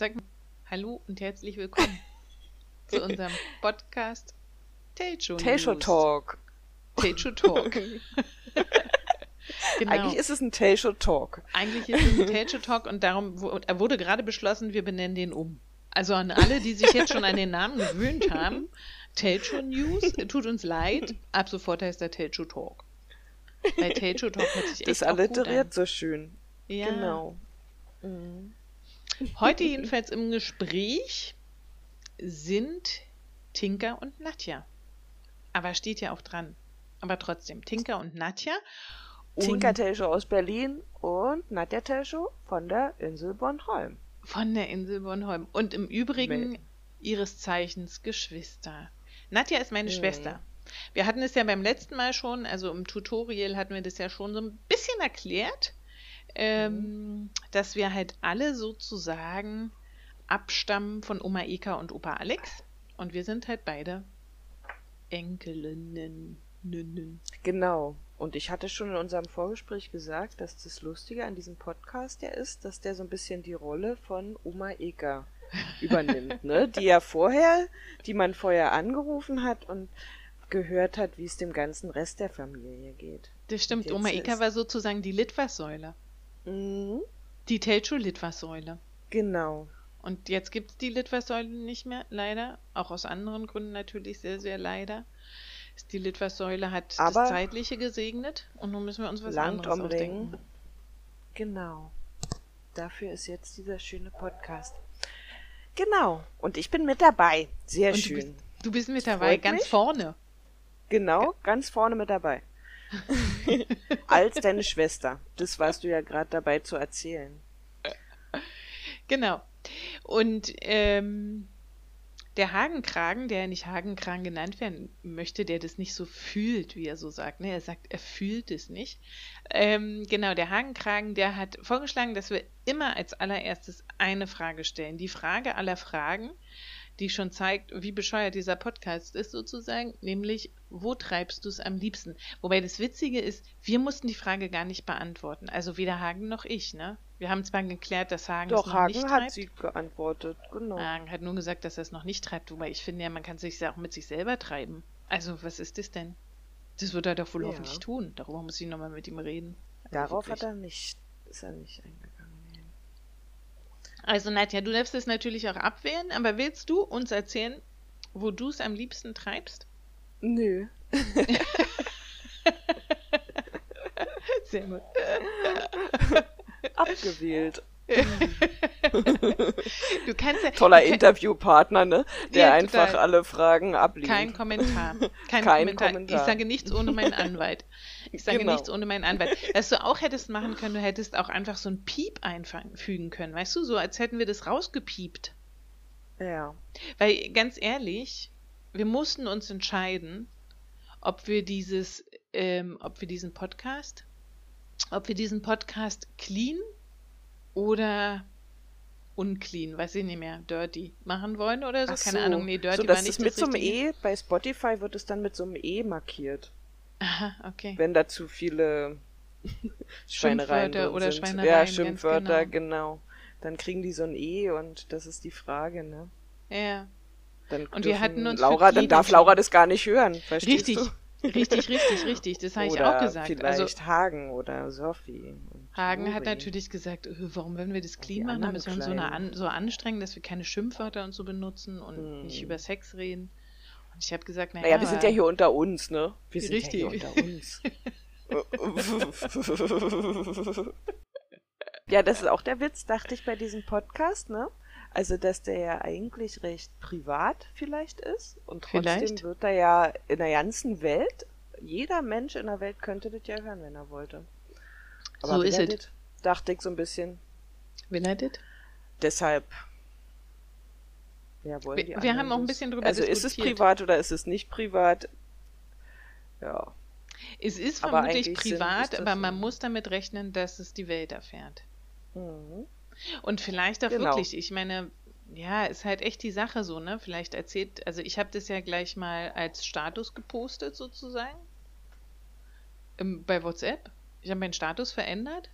sag mal Hallo und herzlich willkommen zu unserem Podcast Techo Techo Talk. Techo Talk. genau. Eigentlich ist es ein Techo Talk. Eigentlich ist es ein Techo Talk und darum wurde gerade beschlossen, wir benennen den um. Also an alle, die sich jetzt schon an den Namen gewöhnt haben, Telcho News, tut uns leid, ab sofort heißt er Telcho Talk. Bei Telcho Talk hört sich echt Das alliteriert so schön. Ja. Genau. Mhm. Heute jedenfalls im Gespräch sind Tinka und Nadja. Aber steht ja auch dran. Aber trotzdem, Tinka und Nadja. Und Tinka Telcho aus Berlin und Nadja Telcho von der Insel Bornholm. Von der Insel Bornholm. Und im Übrigen Mel ihres Zeichens Geschwister. Nadja ist meine mhm. Schwester. Wir hatten es ja beim letzten Mal schon, also im Tutorial hatten wir das ja schon so ein bisschen erklärt, ähm, mhm. dass wir halt alle sozusagen abstammen von Oma Eka und Opa Alex. Und wir sind halt beide Enkelinnen. Genau. Und ich hatte schon in unserem Vorgespräch gesagt, dass das Lustige an diesem Podcast ja ist, dass der so ein bisschen die Rolle von Oma Eka übernimmt, ne? Die ja vorher, die man vorher angerufen hat und gehört hat, wie es dem ganzen Rest der Familie geht. Das stimmt. Oma Eka war sozusagen die Litfaßsäule. Mhm. Die Telcho-Litfaßsäule. Genau. Und jetzt gibt es die Litfaßsäule nicht mehr, leider. Auch aus anderen Gründen natürlich sehr, sehr leider. Die Litfaßsäule hat Aber das Zeitliche gesegnet und nun müssen wir uns was langt anderes am ausdenken. Genau. Dafür ist jetzt dieser schöne Podcast. Genau. Und ich bin mit dabei. Sehr Und du schön. bist, du bist mit dabei, Freut ganz mich. vorne. Genau, ganz vorne mit dabei. Als deine Schwester. Das warst du ja gerade dabei zu erzählen. Genau. Und ähm, der Hagenkragen, der nicht Hagenkragen genannt werden möchte, der das nicht so fühlt, wie er so sagt. Ne? Er sagt, er fühlt es nicht. Ähm, genau, der Hagenkragen, der hat vorgeschlagen, dass wir immer als allererstes eine Frage stellen. Die Frage aller Fragen, die schon zeigt, wie bescheuert dieser Podcast ist sozusagen, nämlich, wo treibst du es am liebsten? Wobei das Witzige ist, wir mussten die Frage gar nicht beantworten. Also weder Hagen noch ich, ne? Wir haben zwar geklärt, dass Hagen es Doch, noch Hagen nicht hat treibt. sie geantwortet. Genau. Hagen hat nur gesagt, dass er es noch nicht treibt, wobei ich finde ja, man kann es sich ja auch mit sich selber treiben. Also, was ist das denn? Das wird er doch wohl Ja. hoffentlich tun. Darüber muss ich nochmal mit ihm reden. Also Darauf wirklich. hat er nicht, ist er nicht eingegangen. Also, Nadja, du darfst es natürlich auch abwehren, aber willst du uns erzählen, wo du es am liebsten treibst? Nö. Sehr gut. Abgewählt. Du kannst ja. Toller du kann- Interviewpartner, ne? Der Ja, einfach total. alle Fragen ablehnt. Kein Kommentar. Kein, Kein Kommentar. Kommentar. Ich sage nichts ohne meinen Anwalt. Ich sage Genau. nichts ohne meinen Anwalt. Was du auch hättest machen können, du hättest auch einfach so ein Piep einfügen können, weißt du, so als hätten wir das rausgepiept. Ja. Weil ganz ehrlich, wir mussten uns entscheiden, ob wir dieses, ähm, ob wir diesen Podcast, ob wir diesen Podcast clean oder unclean, weiß ich nicht mehr, dirty machen wollen oder so. Ach Keine so. Ahnung, nee, dirty so, war nicht es mit das so einem. E, bei Spotify wird es dann mit so einem E markiert, Aha, okay. wenn da zu viele Schweinereien Schimpfwörter oder sind. Schweinereien, Ja, Schimpfwörter, genau. genau. Dann kriegen die so ein E und das ist die Frage, ne? Ja. Dann Und wir hatten uns Laura, dann darf. Laura das gar nicht hören, verstehst Richtig, du? richtig, richtig, richtig. Das habe ich auch gesagt. vielleicht Also Hagen oder Sophie. Hagen hat Juri. natürlich gesagt, äh, warum wenn wir das clean machen, müssen wir uns so, eine so anstrengen, dass wir keine Schimpfwörter und so benutzen und Hm. nicht über Sex reden. Und ich habe gesagt, naja, Naja, wir sind ja hier unter uns, ne? Wir sind Richtig. ja hier unter uns. ja, das ist auch der Witz, dachte ich bei diesem Podcast, ne? Also, dass der ja eigentlich recht privat vielleicht ist und trotzdem Vielleicht. wird er ja in der ganzen Welt, jeder Mensch in der Welt könnte das ja hören, wenn er wollte. So ist es. Dachte ich so ein bisschen. Will er das? Deshalb. Ja, wollen Wir- wir haben auch ein bisschen drüber Also ist es diskutiert. privat oder ist es nicht privat? Ja. Es ist Aber vermutlich privat, aber man muss damit rechnen, dass es die Welt erfährt. Mhm. Und vielleicht auch Genau. wirklich, ich meine, ja, ist halt echt die Sache so, ne? Vielleicht erzählt, also ich habe das ja gleich mal als Status gepostet sozusagen. Im, bei WhatsApp. Ich habe meinen Status verändert.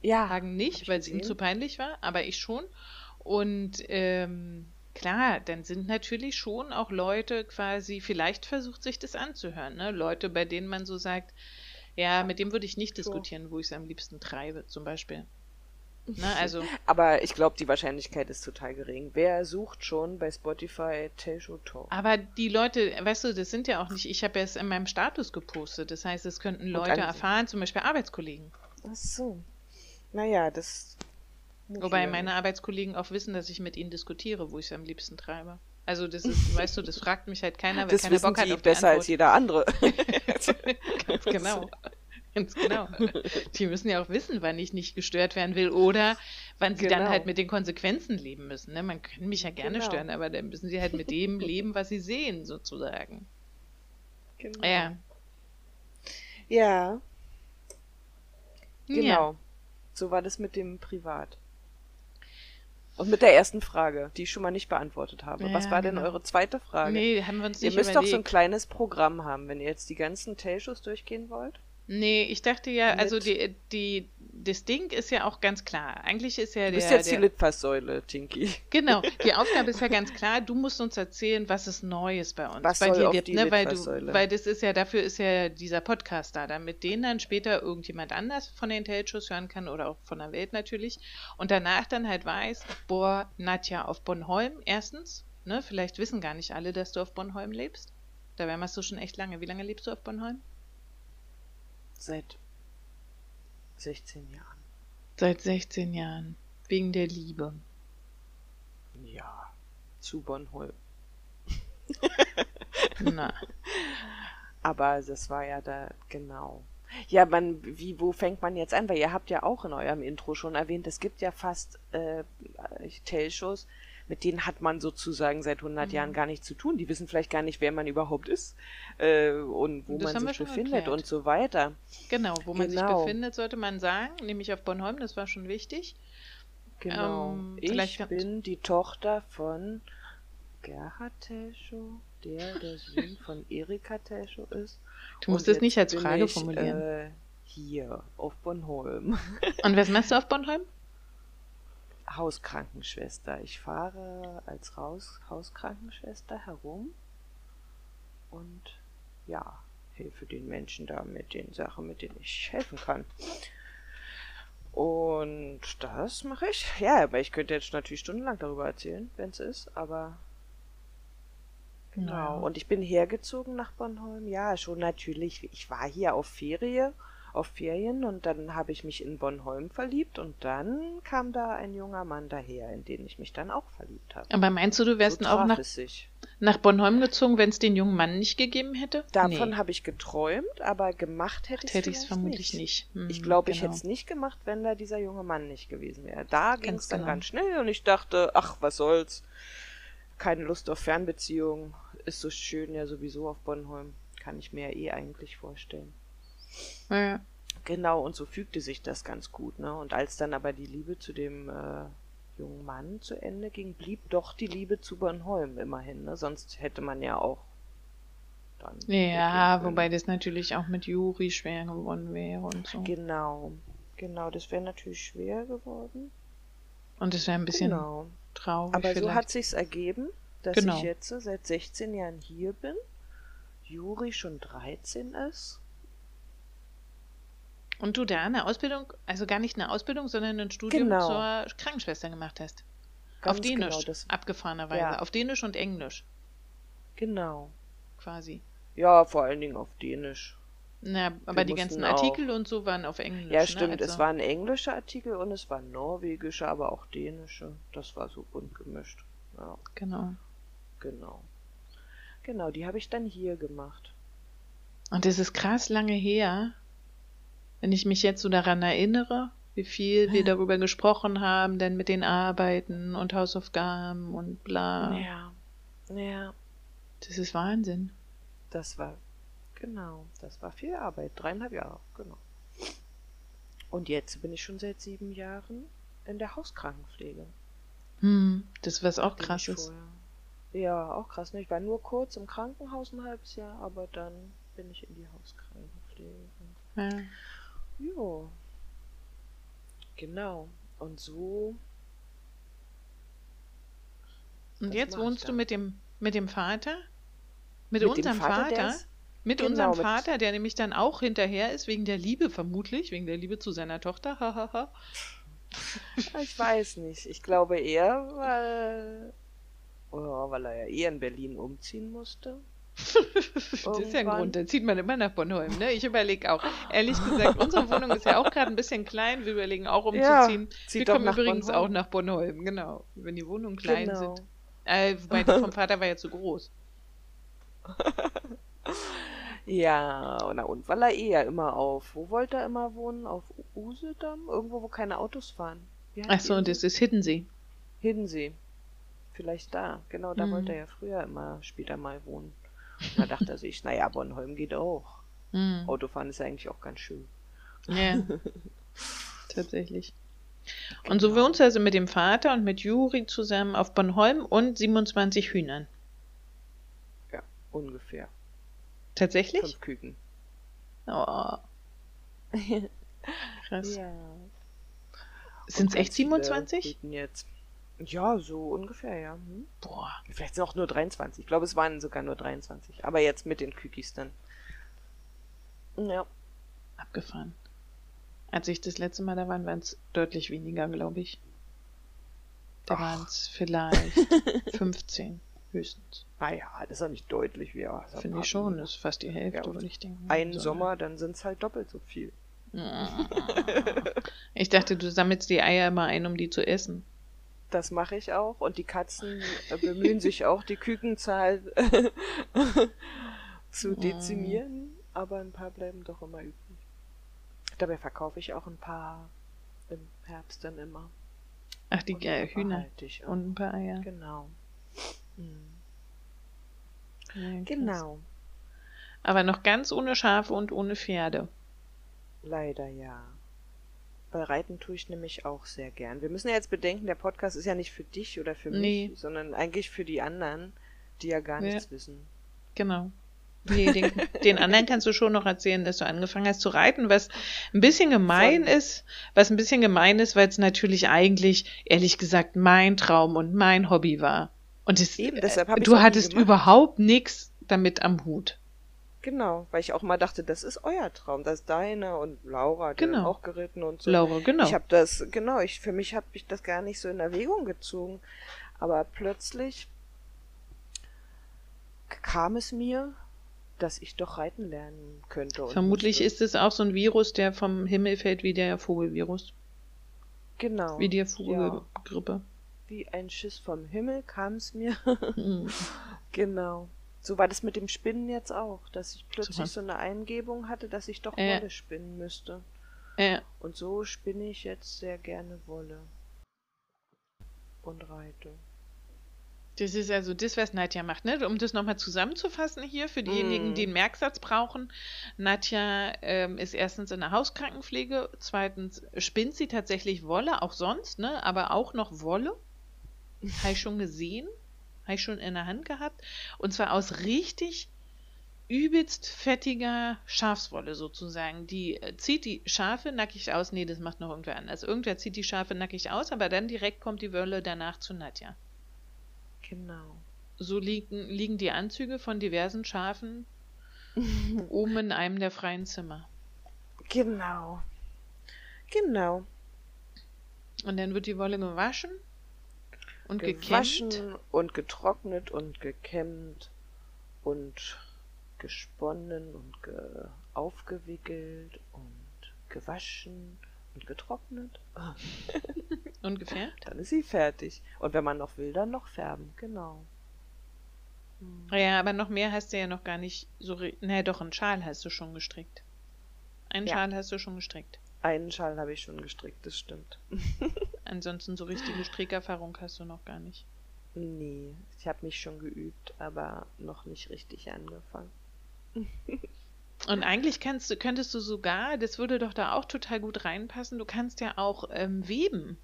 Ja. Hagen nicht, ich weil es ihm zu peinlich war, aber ich schon. Und ähm, klar, dann sind natürlich schon auch Leute quasi, vielleicht versucht sich das anzuhören, ne? Leute, bei denen man so sagt, ja, mit dem würde ich nicht diskutieren, wo ich es am liebsten treibe, zum Beispiel. Ne, also, Aber ich glaube, die Wahrscheinlichkeit ist total gering. Wer sucht schon bei Spotify Teleshow Talk? aber die Leute, weißt du, das sind ja auch nicht, ich habe ja es in meinem Status gepostet. Das heißt, es könnten Leute erfahren, zum Beispiel Arbeitskollegen. Ach so. Naja, das. Wobei meine Arbeitskollegen auch wissen, dass ich mit ihnen diskutiere, wo ich es am liebsten treibe. Also das ist, weißt du, das fragt mich halt keiner, weil Das keiner Bock hat auf die besser als Antwort. jeder andere. Ganz genau. Ganz genau. Die müssen ja auch wissen, wann ich nicht gestört werden will oder wann sie dann Genau. halt mit den Konsequenzen leben müssen. Ne? Man kann mich ja gerne Genau. stören, aber dann müssen sie halt mit dem leben, was sie sehen, sozusagen. genau. Ja. Ja, Ja. genau. So war das mit dem Privat. Und mit der ersten Frage, die ich schon mal nicht beantwortet habe. Was Ja, war denn genau. eure zweite Frage? Nee, haben wir uns Ihr nicht müsst doch so ein überlegt. kleines Programm haben, wenn ihr jetzt die ganzen Tailshows durchgehen wollt. Nee, ich dachte ja, also die, die, das Ding ist ja auch ganz klar. Eigentlich ist ja Du der, bist jetzt der die Litfaßsäule, Tinky. Genau, die Aufgabe ist ja ganz klar, du musst uns erzählen, was es Neues bei uns Was bei soll dir auf gibt, die ne? Weil du, weil das ist ja, dafür ist ja dieser Podcast da, damit den dann später irgendjemand anders von den Tailshows hören kann oder auch von der Welt natürlich und danach dann halt weiß, boah, Nadja auf Bornholm erstens, ne? Vielleicht wissen gar nicht alle, dass du auf Bornholm lebst. Da wärst du schon echt lange. Wie lange lebst du auf Bornholm? Seit 16 Jahren. Seit 16 Jahren. Wegen der Liebe. Ja, zu Bornholm. Na. Aber das war ja da, genau. Ja, man, wie, wo fängt man jetzt an? Weil ihr habt ja auch in eurem Intro schon erwähnt, es gibt ja fast äh, Tailshows, mit denen hat man sozusagen seit 100 Mhm. Jahren gar nichts zu tun. Die wissen vielleicht gar nicht, wer man überhaupt ist äh, und wo Das man sich befindet erklärt. und so weiter. Genau, wo man sich Genau. befindet, sollte man sagen, nämlich auf Bornholm, das war schon wichtig. Genau. Ähm, ich bin die Tochter von Gerhard Tailshow, der der Sohn von Erika Tailshow ist. Du musst es nicht als Frage ich, formulieren. Äh, hier auf Bornholm. Und was machst du auf Bornholm? Hauskrankenschwester. Ich fahre als Raus Hauskrankenschwester herum und ja, helfe den Menschen da mit den Sachen, mit denen ich helfen kann. Und das mache ich. Ja, aber ich könnte jetzt natürlich stundenlang darüber erzählen, wenn es ist, aber Genau. Und ich bin hergezogen nach Bornholm. Ja, schon natürlich. Ich war hier auf Ferie, auf Ferien und dann habe ich mich in Bornholm verliebt und dann kam da ein junger Mann daher, in den ich mich dann auch verliebt habe. Aber meinst du, du wärst so auch nach, nach Bornholm gezogen, wenn es den jungen Mann nicht gegeben hätte? Davon nee, habe ich geträumt, aber gemacht hätte ich hätte ich es vermutlich nicht. Hm, Ich glaube, ich genau. hätte es nicht gemacht, wenn da dieser junge Mann nicht gewesen wäre. Da ging es dann genau. ganz schnell und ich dachte, ach, was soll's. Keine Lust auf Fernbeziehungen. Ist so schön ja sowieso auf Bornholm. Kann ich mir ja eh eigentlich vorstellen. Ja. Genau, und so fügte sich das ganz gut, ne? Und als dann aber die Liebe zu dem äh, jungen Mann zu Ende ging, blieb doch die Liebe zu Bornholm immerhin, ne? Sonst hätte man ja auch dann. Ja, wobei das natürlich auch mit Juri schwer geworden wäre und so. Genau, genau, das wäre natürlich schwer geworden. Und es wäre ein bisschen Genau. traurig Aber vielleicht. so hat sich's ergeben, dass Genau. ich jetzt seit 16 Jahren hier bin. Juri schon 13 ist. Und du da eine Ausbildung, also gar nicht eine Ausbildung, sondern ein Studium Genau. zur Krankenschwester gemacht hast. Ganz auf Dänisch, Genau, abgefahrenerweise. Ja. Auf Dänisch und Englisch, genau. quasi. Ja, vor allen Dingen auf Dänisch. Na, aber die mussten ganzen auch- Artikel und so waren auf Englisch. Ja, ne? stimmt. Also, Es waren englische Artikel und es waren norwegische, aber auch dänische. Das war so bunt gemischt. Ja, Genau. genau. Genau, die habe ich dann hier gemacht. Und es ist krass lange her, wenn ich mich jetzt so daran erinnere, wie viel wir darüber gesprochen haben, denn mit den Arbeiten und Hausaufgaben und bla. Ja. Ja, Das ist Wahnsinn. das war, genau, das war viel Arbeit. Dreieinhalb Jahre, genau. Und jetzt bin ich schon seit sieben Jahren in der Hauskrankenpflege. Hm, das was auch krass ist. Ja, auch krass. Ne? Ich war nur kurz im Krankenhaus ein halbes Jahr, aber dann bin ich in die Hauskrankenpflege. Ja. Jo. Genau. Und so Und jetzt wohnst du mit dem, mit dem Vater? Mit, Mit dem unserem Vater, Vater? ist- mit genau, unserem mit- Vater, der nämlich dann auch hinterher ist, wegen der Liebe vermutlich, wegen der Liebe zu seiner Tochter. Hahaha. Ich weiß nicht. Ich glaube eher, weil, oh, weil er ja eh in Berlin umziehen musste. Das ist ja ein. Grund, da zieht man immer nach Bornholm. Ne? Ich überlege auch, ehrlich gesagt, unsere Wohnung ist ja auch gerade ein bisschen klein. Wir überlegen auch Ja, umzuziehen. zieht Wir kommen übrigens Bornholm. auch nach Bornholm, genau. Wenn die Wohnungen klein Genau. sind. Äh, wobei die vom Vater war ja zu groß. Ja, na und weil er eh ja immer auf, wo wollte er immer wohnen? Auf Usedom? Irgendwo, wo keine Autos fahren. Wie heißt Ach so, die und das ist Hiddensee. Hiddensee. Vielleicht da. Genau, da Mhm. wollte er ja früher immer später mal wohnen. Da dachte er sich, naja, Bornholm geht auch. Hm. Autofahren ist ja eigentlich auch ganz schön. Ja, tatsächlich. Und so Genau. wohnst du also mit dem Vater und mit Juri zusammen auf Bornholm und 27 Hühnern. Ja, ungefähr. Tatsächlich? Fünf Küken. Oh, krass. Ja. Sind es echt ganz viele 27? Küken jetzt. Ja, so ungefähr, ja. Hm? Boah. Vielleicht sind auch nur 23. Ich glaube, es waren sogar nur 23. Aber jetzt mit den Kükis dann. Ja. Abgefahren. Als ich das letzte Mal da war, waren es deutlich weniger, glaube ich. Da waren es vielleicht 15 höchstens. Naja, das ist auch nicht deutlich, wie ja. Finde ich schon. Das ist fast die Hälfte, Ja, würde ich denken. Ein So, Sommer, dann sind es halt doppelt so viel. ne? Ich dachte, du sammelst die Eier immer ein, um die zu essen. Das mache ich auch. Und die Katzen äh, bemühen sich auch, die Kükenzahl zu dezimieren. Aber ein paar bleiben doch immer übrig. Dabei verkaufe ich auch ein paar im Herbst dann immer. Ach, die äh, Hühner und ein paar Eier. Genau. Hm. Ja. Genau. Aber noch ganz ohne Schafe und ohne Pferde. Leider ja. Bei Reiten tue ich nämlich auch sehr gern. Wir müssen ja jetzt bedenken, der Podcast ist ja nicht für dich oder für mich, Nee. sondern eigentlich für die anderen, die ja gar Ja. nichts wissen. Genau. Nee, den, den anderen kannst du schon noch erzählen, dass du angefangen hast zu reiten, was ein bisschen gemein Von- ist, was ein bisschen gemein ist, weil es natürlich eigentlich, ehrlich gesagt, mein Traum und mein Hobby war. Und es, Eben, deshalb ich's du hattest überhaupt nichts damit am Hut. Genau, weil ich auch mal dachte, das ist euer Traum, das ist deiner und Laura hat ja Genau. auch geritten und so. Laura, genau. Ich habe das, genau, ich für mich habe ich das gar nicht so in Erwägung gezogen, aber plötzlich kam es mir, dass ich doch reiten lernen könnte. Und Vermutlich musste. ist es auch so ein Virus, der vom Himmel fällt, wie der Vogelvirus, genau wie die ja, Vogelgrippe. wie ein Schiss vom Himmel kam es mir. Mhm. genau. So war das mit dem Spinnen jetzt auch, dass ich plötzlich Super. so eine Eingebung hatte, dass ich doch Ja. Wolle spinnen müsste. Ja, Und so spinne ich jetzt sehr gerne Wolle. Und reite. Das ist also das, was Nadja macht, ne? Um das nochmal zusammenzufassen hier für diejenigen, Mm. die einen Merksatz brauchen. Nadja ähm, ist erstens in der Hauskrankenpflege, zweitens spinnt sie tatsächlich Wolle, auch sonst, ne? Aber auch noch Wolle. Habe ich schon gesehen, habe ich schon in der Hand gehabt. Und zwar aus richtig übelst fettiger Schafswolle sozusagen. Die äh, zieht die Schafe nackig aus. Nee, das macht noch irgendwer anders. Irgendwer zieht die Schafe nackig aus, aber dann direkt kommt die Wolle danach zu Nadja. Genau. So liegen, liegen die Anzüge von diversen Schafen oben in einem der freien Zimmer. Genau. Genau. Und dann wird die Wolle gewaschen und Gewaschen gekämmt. und getrocknet und gekämmt und gesponnen und ge aufgewickelt und gewaschen und getrocknet. und gefärbt. Dann ist sie fertig. Und wenn man noch will, dann noch färben. Genau. Hm. Ja, aber noch mehr hast du ja noch gar nicht so. Nee, doch, einen Schal hast du schon gestrickt. Einen Ja. Schal hast du schon gestrickt. Einen Schal habe ich schon gestrickt, das stimmt. Ansonsten so richtige Strickerfahrung hast du noch gar nicht. Nee, ich habe mich schon geübt, aber noch nicht richtig angefangen. Und eigentlich kannst könntest du sogar, das würde doch da auch total gut reinpassen, du kannst ja auch ähm, weben.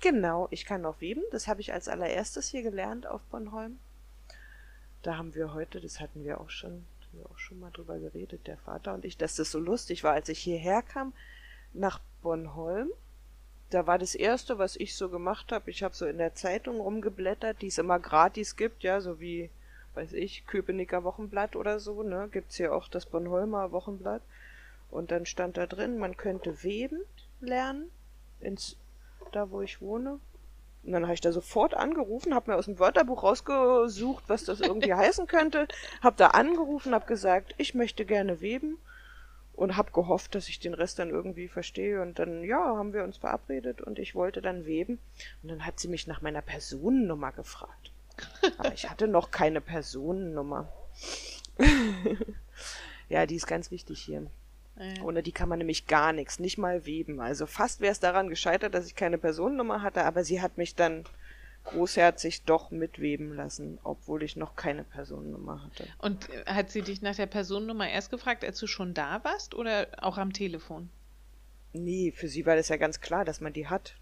Genau, ich kann auch weben. Das habe ich als allererstes hier gelernt auf Bornholm. Da haben wir heute, das hatten wir auch schon, wir auch schon mal drüber geredet, der Vater und ich, dass das so lustig war, als ich hierher kam nach Bornholm. da war das erste, was ich so gemacht habe. Ich habe so in der Zeitung rumgeblättert, die es immer gratis gibt, ja, so wie, weiß ich, Köpenicker Wochenblatt oder so, ne? Gibt's hier auch das Bornholmer Wochenblatt. Und dann stand da drin, man könnte weben lernen, ins, da wo ich wohne. Und dann habe ich da sofort angerufen, habe mir aus dem Wörterbuch rausgesucht, was das irgendwie heißen könnte, habe da angerufen, habe gesagt, ich möchte gerne weben und habe gehofft, dass ich den Rest dann irgendwie verstehe. Und dann, ja, haben wir uns verabredet und ich wollte dann weben. Und dann hat sie mich nach meiner Personennummer gefragt. Aber ich hatte noch keine Personennummer. ja, die ist ganz wichtig hier. Ja. Ohne die kann man nämlich gar nichts, nicht mal weben. Also fast wäre es daran gescheitert, dass ich keine Personennummer hatte, aber sie hat mich dann großherzig doch mitweben lassen, obwohl ich noch keine Personennummer hatte. Und äh, hat sie dich nach der Personennummer erst gefragt, als du schon da warst oder auch am Telefon? Nee, für sie war das ja ganz klar, dass man die hat.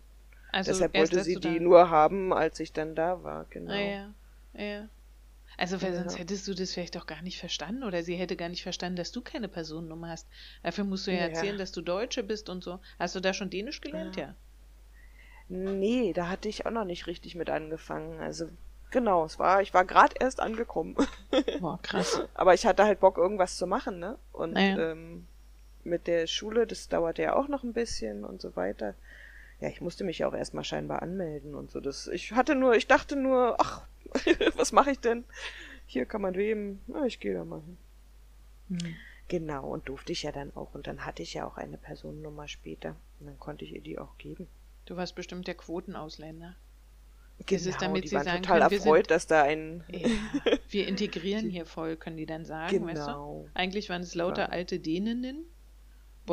Also Deshalb wollte sie die nur haben, als ich dann da war, genau. Ah, ja, ja. Also, weil ja. sonst hättest du das vielleicht auch gar nicht verstanden oder sie hätte gar nicht verstanden, dass du keine Personennummer hast. Dafür musst du ja, ja. erzählen, dass du Deutsche bist und so. Hast du da schon Dänisch gelernt? Ja. ja. Nee, da hatte ich auch noch nicht richtig mit angefangen. Also, genau, es war, ich war gerade erst angekommen. Boah, krass. Aber ich hatte halt Bock, irgendwas zu machen, ne? Und ähm, mit der Schule, das dauerte ja auch noch ein bisschen und so weiter. Ja, ich musste mich ja auch erstmal scheinbar anmelden und so. Das, ich hatte nur, ich dachte nur, ach, was mache ich denn? Hier kann man weben. Na, ich gehe da mal hin. Hm. Genau, und durfte ich ja dann auch. Und dann hatte ich ja auch eine Personennummer später. Und dann konnte ich ihr die auch geben. Du warst bestimmt der Quotenausländer. Genau, das ist, damit die sie waren sagen total können, erfreut, sind, dass da ein... Ja, wir integrieren hier voll, können die dann sagen, genau. weißt du? Genau. Eigentlich waren es lauter ja. alte Däninnen,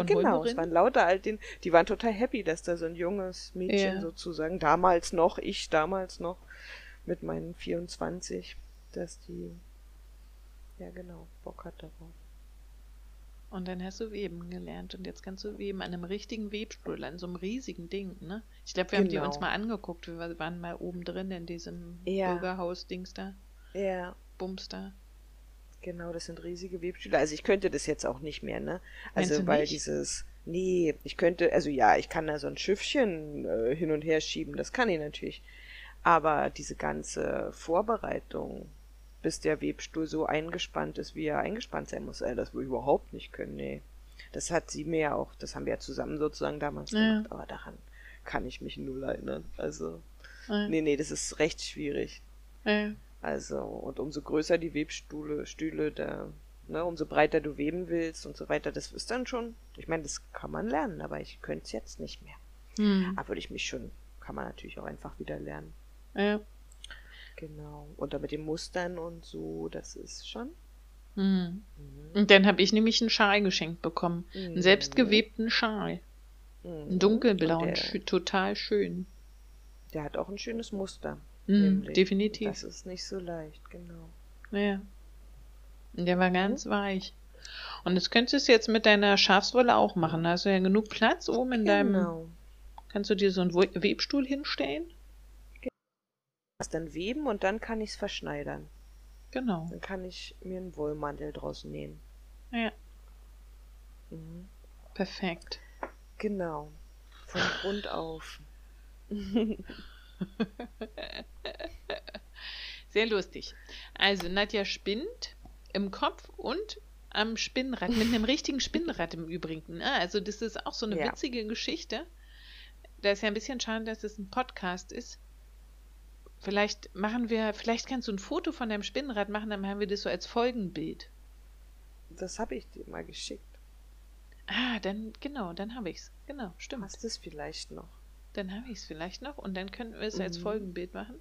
Genau, es waren lauter alte, die waren total happy, dass da so ein junges Mädchen ja. sozusagen, damals noch, ich damals noch, mit meinen 24, dass die, ja genau, Bock hat darauf. Und dann hast du Weben gelernt und jetzt kannst du weben an einem richtigen Webstuhl, an so einem riesigen Ding, ne? Ich glaube, wir genau. haben die uns genau. mal angeguckt, wir waren mal oben drin in diesem ja. Bürgerhaus-Dings da. Ja. Bums da. Genau, das sind riesige Webstühle. Also ich könnte das jetzt auch nicht mehr, ne? Also weil nicht? dieses, nee, ich könnte, also ja, ich kann da so ein Schiffchen äh, hin und her schieben, das kann ich natürlich. Aber diese ganze Vorbereitung, bis der Webstuhl so eingespannt ist, wie er eingespannt sein muss, das wir überhaupt nicht können, nee. Das hat sie mir auch, das haben wir ja zusammen sozusagen damals ja. gemacht, aber daran kann ich mich null erinnern. Also, ja. nee, nee, das ist recht schwierig. Ja. Also, und umso größer die Webstühle, Stühle, da, ne, umso breiter du weben willst und so weiter, das ist dann schon, ich meine, das kann man lernen, aber ich könnte es jetzt nicht mehr. Hm. Aber würde ich mich schon, kann man natürlich auch einfach wieder lernen. Ja. Genau. Und dann mit den Mustern und so, das ist schon. Mhm. Mhm. Und dann habe ich nämlich einen Schal geschenkt bekommen. Mhm. Einen selbstgewebten Schal. Mhm. Einen dunkelblauen, der, total schön. Der hat auch ein schönes Muster. Mhm, definitiv. Das ist nicht so leicht, genau. Ja. Und der war ganz mhm. weich. Und das könntest du jetzt mit deiner Schafswolle auch machen. Da hast du ja genug Platz oben in genau. deinem. Kannst du dir so einen Webstuhl hinstellen? Das dann weben und dann kann ich es verschneidern. Genau. Dann kann ich mir einen Wollmantel draus nähen. Ja. Mhm. Perfekt. Genau. Von Grund auf. Sehr lustig. Also Nadja spinnt im Kopf und am Spinnrad, mit einem richtigen Spinnrad im Übrigen. Ne? Also das ist auch so eine ja. witzige Geschichte. Da ist ja ein bisschen schade, dass es ein Podcast ist. Vielleicht machen wir, vielleicht kannst du ein Foto von deinem Spinnrad machen, dann haben wir das so als Folgenbild. Das habe ich dir mal geschickt. Ah, dann, genau, dann habe ich es. Genau, stimmt. Hast du es vielleicht noch? Dann habe ich es vielleicht noch und dann könnten wir es mhm. als Folgenbild machen.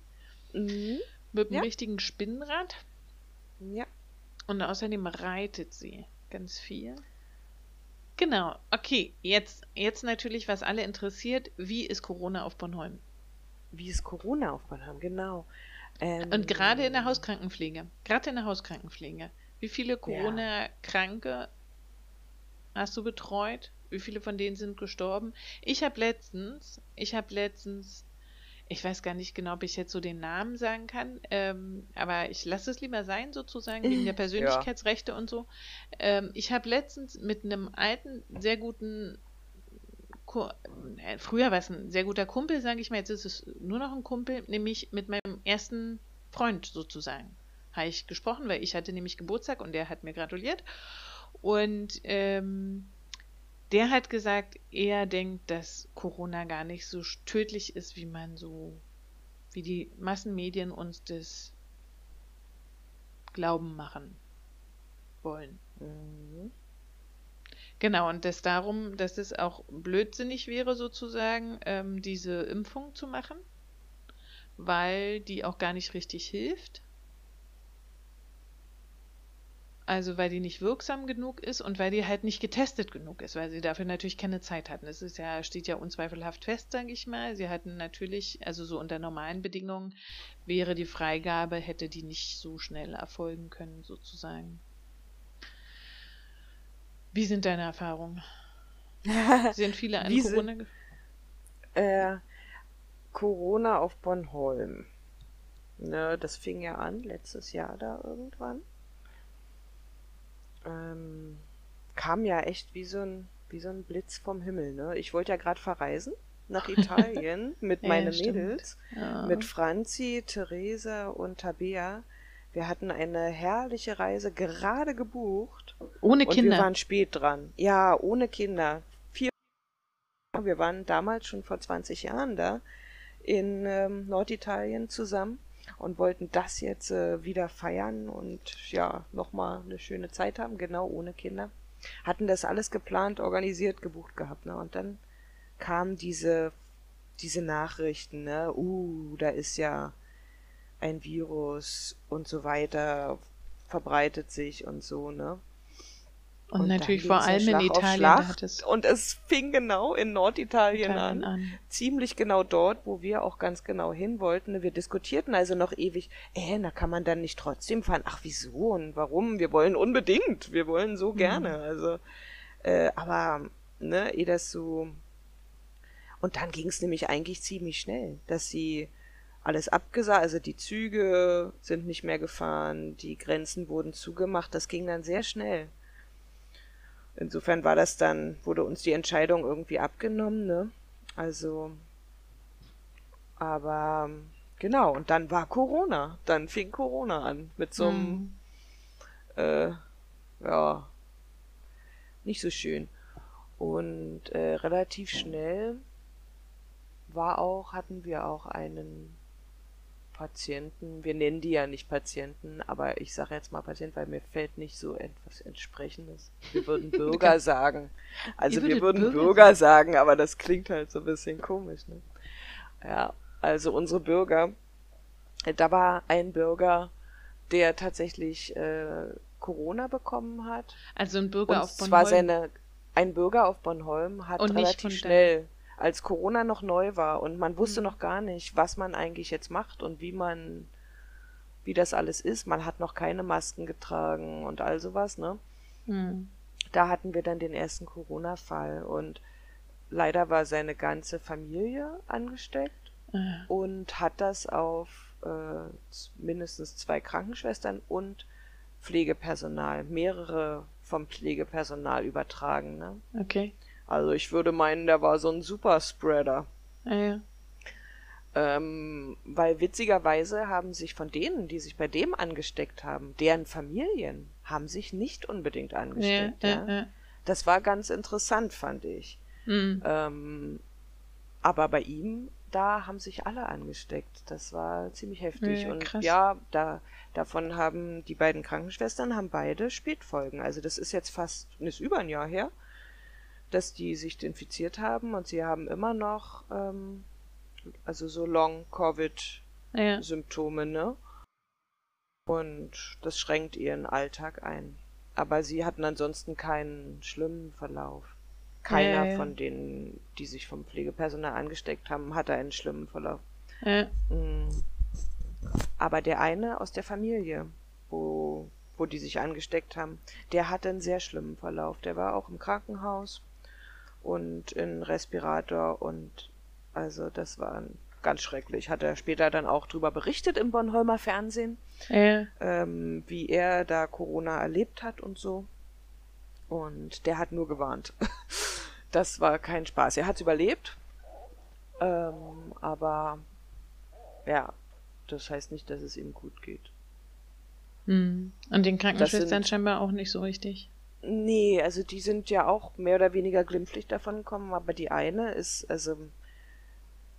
Mhm. Mit einem ja. richtigen Spinnrad. Ja. Und außerdem reitet sie ganz viel. Genau, okay, jetzt, jetzt natürlich, was alle interessiert, wie ist Corona auf Bornholm? Wie es Corona aufgebaut haben, genau. Ähm, und gerade in der Hauskrankenpflege, gerade in der Hauskrankenpflege, wie viele Corona-Kranke hast du betreut? Wie viele von denen sind gestorben? Ich habe letztens, ich habe letztens, ich weiß gar nicht genau, ob ich jetzt so den Namen sagen kann, ähm, aber ich lasse es lieber sein, sozusagen, wegen der Persönlichkeitsrechte ja. und so. Ähm, ich habe letztens mit einem alten, sehr guten früher war es ein sehr guter Kumpel, sage ich mal, jetzt ist es nur noch ein Kumpel, nämlich mit meinem ersten Freund sozusagen. Habe ich gesprochen, weil ich hatte nämlich Geburtstag und der hat mir gratuliert. Und ähm, der hat gesagt, er denkt, dass Corona gar nicht so tödlich ist, wie man so, wie die Massenmedien uns das Glauben machen wollen. Mhm. Genau, und das darum, dass es auch blödsinnig wäre, sozusagen, ähm, diese Impfung zu machen, weil die auch gar nicht richtig hilft. Also weil die nicht wirksam genug ist und weil die halt nicht getestet genug ist, weil sie dafür natürlich keine Zeit hatten. Das ist ja, steht ja unzweifelhaft fest, sage ich mal. Sie hatten natürlich, also so unter normalen Bedingungen wäre die Freigabe, hätte die nicht so schnell erfolgen können, sozusagen. Wie sind deine Erfahrungen? sind viele an Corona? Sind, äh, Corona auf Bornholm. Ne, das fing ja an letztes Jahr da irgendwann ähm, kam ja echt wie so ein, wie so ein Blitz vom Himmel. Ne? Ich wollte ja gerade verreisen nach Italien mit ja, meinen Mädels, ja. mit Franzi, Theresa und Tabea. Wir hatten eine herrliche Reise gerade gebucht. Ohne Kinder. Und wir waren spät dran. Ja, ohne Kinder. Vier wir waren damals schon vor 20 Jahren da in ähm, Norditalien zusammen und wollten das jetzt äh, wieder feiern und ja, nochmal eine schöne Zeit haben, genau ohne Kinder. Hatten das alles geplant, organisiert, gebucht gehabt, ne? Und dann kamen diese, diese Nachrichten, ne? Uh, da ist ja ein Virus und so weiter, verbreitet sich und so, ne? Und, und natürlich vor allem in Italien. Es und es fing genau in Norditalien an, an, Ziemlich genau dort, wo wir auch ganz genau hin wollten. Wir diskutierten also noch ewig, äh, na kann man dann nicht trotzdem fahren? Ach, wieso und warum? Wir wollen unbedingt. Wir wollen so mhm. gerne. Also, äh, aber, ne, eh das so. Und dann ging es nämlich eigentlich ziemlich schnell, dass sie alles abgesagt, also die Züge sind nicht mehr gefahren, die Grenzen wurden zugemacht, das ging dann sehr schnell. Insofern war das dann, wurde uns die Entscheidung irgendwie abgenommen, ne? Also, aber genau, und dann war Corona. Dann fing Corona an mit so einem, mhm. äh, ja, nicht so schön. Und äh, relativ schnell war auch, hatten wir auch einen Patienten, wir nennen die ja nicht Patienten, aber ich sage jetzt mal Patient, weil mir fällt nicht so etwas Entsprechendes. Wir würden Bürger sagen. Also wir würden Bürger, Bürger sagen, aber das klingt halt so ein bisschen komisch. Ne? Ja, also unsere Bürger. Da war ein Bürger, der tatsächlich äh, Corona bekommen hat. Also ein Bürger Und auf Bornholm. Zwar seine, ein Bürger auf Bornholm hat relativ schnell als Corona noch neu war und man wusste mhm. noch gar nicht, was man eigentlich jetzt macht und wie man, wie das alles ist. Man hat noch keine Masken getragen und all sowas, ne? Mhm. Da hatten wir dann den ersten Corona-Fall und leider war seine ganze Familie angesteckt mhm. und hat das auf äh, mindestens zwei Krankenschwestern und Pflegepersonal, mehrere vom Pflegepersonal übertragen, ne? Okay. Also ich würde meinen, der war so ein Superspreader. Ja, ja. Ähm, weil witzigerweise haben sich von denen, die sich bei dem angesteckt haben, deren Familien haben sich nicht unbedingt angesteckt. Ja, ja. ja. Das war ganz interessant, fand ich. Mhm. Ähm, aber bei ihm, da haben sich alle angesteckt. Das war ziemlich heftig. Ja, Und krass. ja, da, davon haben die beiden Krankenschwestern haben beide Spätfolgen. Also das ist jetzt fast, ist über ein Jahr her dass die sich infiziert haben und sie haben immer noch, ähm, also so Long-Covid-Symptome, ja. ne? Und das schränkt ihren Alltag ein. Aber sie hatten ansonsten keinen schlimmen Verlauf. Keiner ja, ja, von denen, die sich vom Pflegepersonal angesteckt haben, hatte einen schlimmen Verlauf. Mhm. Aber der eine aus der Familie, wo, wo die sich angesteckt haben, der hatte einen sehr schlimmen Verlauf. Der war auch im Krankenhaus und in Respirator und also das war ganz schrecklich. Hat er später dann auch drüber berichtet im Bornholmer Fernsehen, ja. ähm, wie er da Corona erlebt hat und so. Und der hat nur gewarnt. das war kein Spaß. Er hat es überlebt, ähm, aber ja, das heißt nicht, dass es ihm gut geht. Mhm. Und den Krankenschwestern scheinbar auch nicht so richtig. Nee, also die sind ja auch mehr oder weniger glimpflich davon gekommen, aber die eine ist also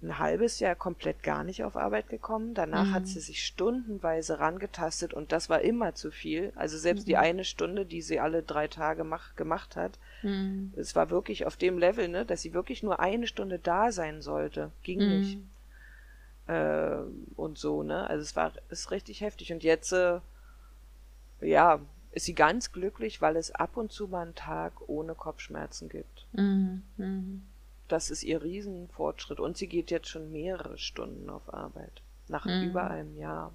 ein halbes Jahr komplett gar nicht auf Arbeit gekommen. Danach mhm. hat sie sich stundenweise rangetastet und das war immer zu viel. Also selbst mhm. die eine Stunde, die sie alle drei Tage mach, gemacht hat, mhm. es war wirklich auf dem Level, ne, dass sie wirklich nur eine Stunde da sein sollte. Ging mhm. nicht. Äh, und so, ne? Also es war ist richtig heftig. Und jetzt, äh, ja, ist sie ganz glücklich, weil es ab und zu mal einen Tag ohne Kopfschmerzen gibt. Mhm. Mhm. Das ist ihr Riesenfortschritt. Und sie geht jetzt schon mehrere Stunden auf Arbeit. Nach mhm. über einem Jahr.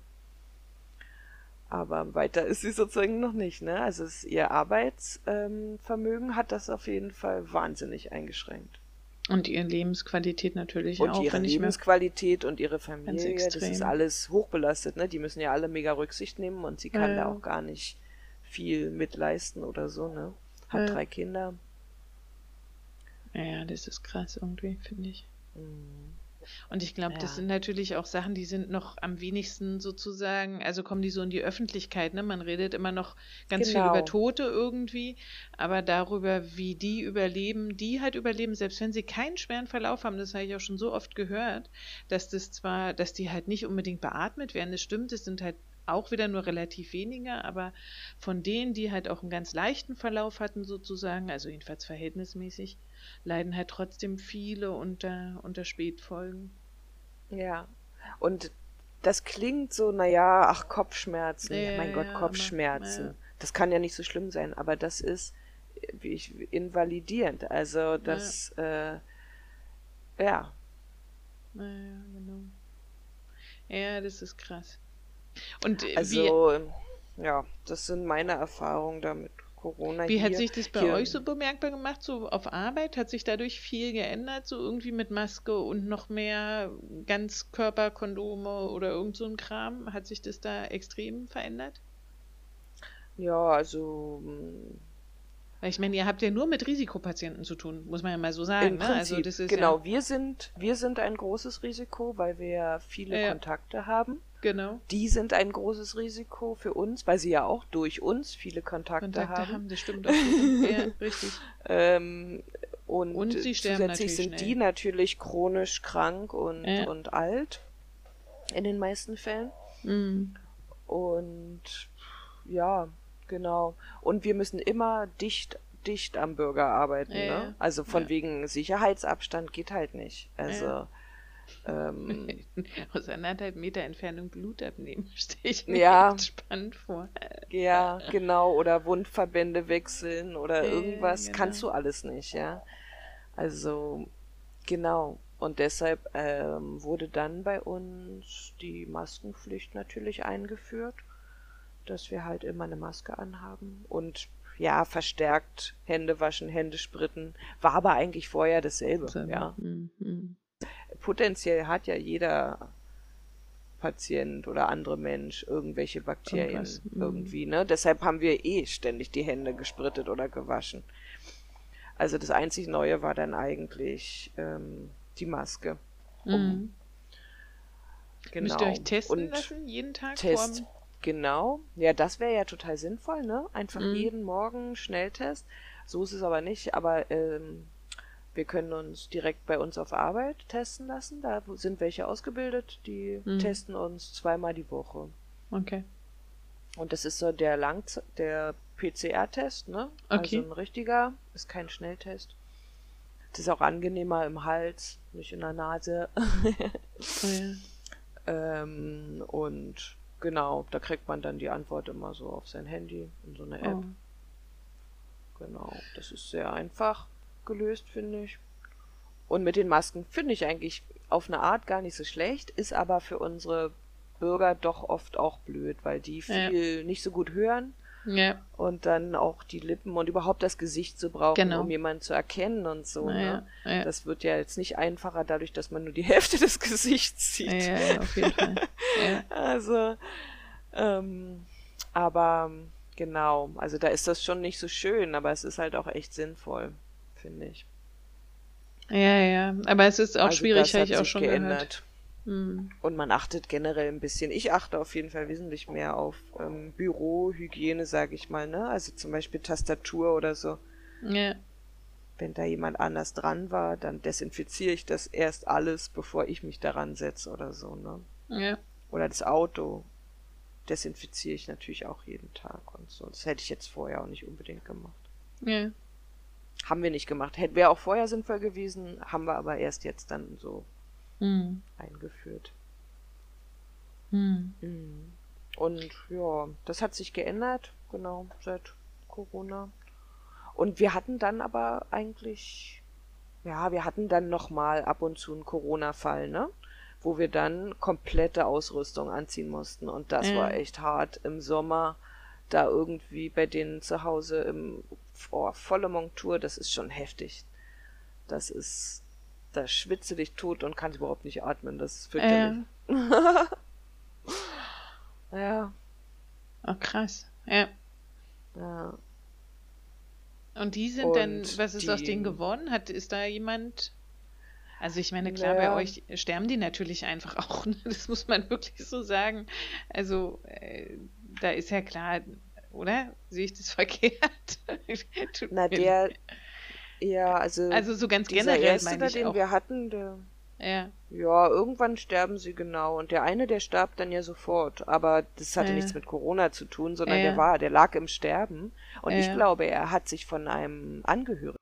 Aber weiter ist sie sozusagen noch nicht, ne? Also es, ihr Arbeitsvermögen ähm, hat das auf jeden Fall wahnsinnig eingeschränkt. Und ihre Lebensqualität natürlich und auch. Und ihre Lebensqualität und ihre Familie, das ist alles hochbelastet, ne? Die müssen ja alle mega Rücksicht nehmen und sie kann ja. da auch gar nicht viel mitleisten oder so, ne? Hat ja. drei Kinder. Ja, das ist krass irgendwie, finde ich. Mhm. Und ich glaube, ja. das sind natürlich auch Sachen, die sind noch am wenigsten sozusagen, also kommen die so in die Öffentlichkeit, ne? Man redet immer noch ganz genau. viel über Tote irgendwie, aber darüber, wie die überleben, die halt überleben, selbst wenn sie keinen schweren Verlauf haben, das habe ich auch schon so oft gehört, dass das zwar, dass die halt nicht unbedingt beatmet werden, das stimmt, es sind halt auch wieder nur relativ weniger, aber von denen, die halt auch einen ganz leichten Verlauf hatten sozusagen, also jedenfalls verhältnismäßig, leiden halt trotzdem viele unter, unter Spätfolgen. Ja, und das klingt so, naja, ach, Kopfschmerzen, ja, mein Gott, Kopfschmerzen. Ja. Das kann ja nicht so schlimm sein, aber das ist wie ich, invalidierend. Also das, ja. Äh, ja. Ja, genau. Ja, das ist krass. Und also, wie, ja, das sind meine Erfahrungen damit. Corona Wie hier, hat sich das bei hier, euch so bemerkbar gemacht, so auf Arbeit? Hat sich dadurch viel geändert, so irgendwie mit Maske und noch mehr Ganzkörperkondome oder irgend so ein Kram? Hat sich das da extrem verändert? Ja, also weil ich meine, ihr habt ja nur mit Risikopatienten zu tun, muss man ja mal so sagen. Ne? also das ist genau, ja wir sind wir sind ein großes Risiko, weil wir viele ja. Kontakte haben. Genau. Die sind ein großes Risiko für uns, weil sie ja auch durch uns viele Kontakte, Kontakte haben. haben. Das stimmt auch. ja, richtig. Ähm, und, und sie zusätzlich sind schnell. die natürlich chronisch krank und, ja. und alt in den meisten Fällen. Mhm. Und ja, Genau. Und wir müssen immer dicht, dicht am Bürger arbeiten. Ja, ne? Also von wegen Sicherheitsabstand geht halt nicht. Also. Ähm, aus anderthalb Meter Entfernung Blut abnehmen, stehe ich mir ja, spannend vor. Ja, genau. Oder Wundverbände wechseln oder irgendwas. Genau. Kannst du alles nicht, ja. Also, genau. Und deshalb ähm, wurde dann bei uns die Maskenpflicht natürlich eingeführt dass wir halt immer eine Maske anhaben und ja, verstärkt Hände waschen, Hände spritten. War aber eigentlich vorher dasselbe, so, ja. Mhm. Potenziell hat ja jeder Patient oder andere Mensch irgendwelche Bakterien mhm. irgendwie, ne? Deshalb haben wir eh ständig die Hände gesprittet oder gewaschen. Also das einzig Neue war dann eigentlich ähm, die Maske. Um, mhm. Genau. Müsst ihr euch testen Und lassen, jeden Tag? Test. Vorm Genau. Ja, das wäre ja total sinnvoll, ne? Einfach mhm. jeden Morgen Schnelltest. So ist es aber nicht, aber ähm, wir können uns direkt bei uns auf Arbeit testen lassen. Da sind welche ausgebildet, die mhm. testen uns zweimal die Woche. Okay. Und das ist so der Lang der PCR-Test, ne? Okay. Also ein richtiger, ist kein Schnelltest. Das ist auch angenehmer im Hals, nicht in der Nase. oh ja. ähm, und Genau, da kriegt man dann die Antwort immer so auf sein Handy in so eine App. Oh. Genau, das ist sehr einfach gelöst, finde ich. Und mit den Masken finde ich eigentlich auf eine Art gar nicht so schlecht, ist aber für unsere Bürger doch oft auch blöd, weil die viel ja. nicht so gut hören ja. Und dann auch die Lippen und überhaupt das Gesicht zu brauchen, genau. um jemanden zu erkennen und so. Ne? Ja. Das wird ja jetzt nicht einfacher dadurch, dass man nur die Hälfte des Gesichts sieht. Ja, ja auf jeden Fall. Also, ähm, aber genau, also da ist das schon nicht so schön, aber es ist halt auch echt sinnvoll, finde ich. Ja, ja. Aber es ist auch Also schwierig, habe ich auch schon geändert. gehört. Hm. Und man achtet generell ein bisschen. Ich achte auf jeden Fall wesentlich mehr auf ähm, Bürohygiene, sage ich mal. Ne? Also zum Beispiel Tastatur oder so. Ja. Wenn da jemand anders dran war, dann desinfiziere ich das erst alles, bevor ich mich daran setze oder so. Ne? Ja. Oder das Auto desinfiziere ich natürlich auch jeden Tag und so. Das hätte ich jetzt vorher auch nicht unbedingt gemacht. Ja. Haben wir nicht gemacht. Hätte wäre auch vorher sinnvoll gewesen, haben wir aber erst jetzt dann so Hm. eingeführt. Hm. Mhm. Und ja, das hat sich geändert, genau, seit Corona. Und wir hatten dann aber eigentlich, ja, wir hatten dann nochmal ab und zu einen Corona-Fall, ne? Wo wir dann komplette Ausrüstung anziehen mussten. Und das Ja. war echt hart im Sommer, da irgendwie bei denen zu Hause im oh, volle Montur, das ist schon heftig. Das ist, da schwitze dich tot und kannst überhaupt nicht atmen. Das ist fürchterlich. Ja, Oh, krass. Ja. ja. Und die sind dann, Und was ist aus die- denen geworden? Hat, ist da jemand? Also ich meine, klar, bei Naja. euch sterben die natürlich einfach auch, ne? das muss man wirklich so sagen. Also äh, da ist ja klar, oder? Sehe ich das verkehrt? Na, der, ja, also, Also so ganz generell erste, meine ich den auch. wir hatten, der, Ja, ja, irgendwann sterben sie genau. Und der eine, der starb dann ja sofort. Aber das hatte Ja. nichts mit Corona zu tun, sondern Ja. der war, der lag im Sterben. Und ich Ja. glaube, er hat sich von einem Angehörigen,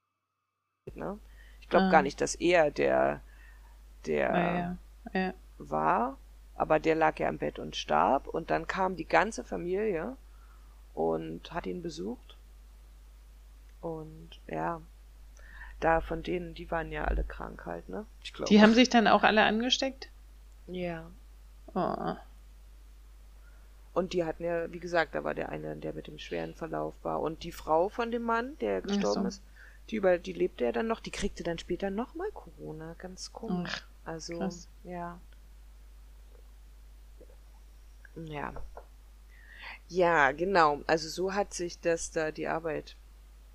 ne? Ich glaube Ah. gar nicht, dass er der, der ja. war, aber der lag ja im Bett und starb und dann kam die ganze Familie und hat ihn besucht. Und ja, da von denen, die waren ja alle krank halt, ne? Ich glaube. Die haben sich dann auch alle angesteckt? ja. Oh. Und die hatten ja, wie gesagt, da war der eine, der mit dem schweren Verlauf war. Und die Frau von dem Mann, der gestorben so. ist, die über, die lebte ja dann noch, die kriegte dann später nochmal Corona. Ganz komisch. Ach, also, krass. ja. Ja. Ja, genau. Also so hat sich das da, die Arbeit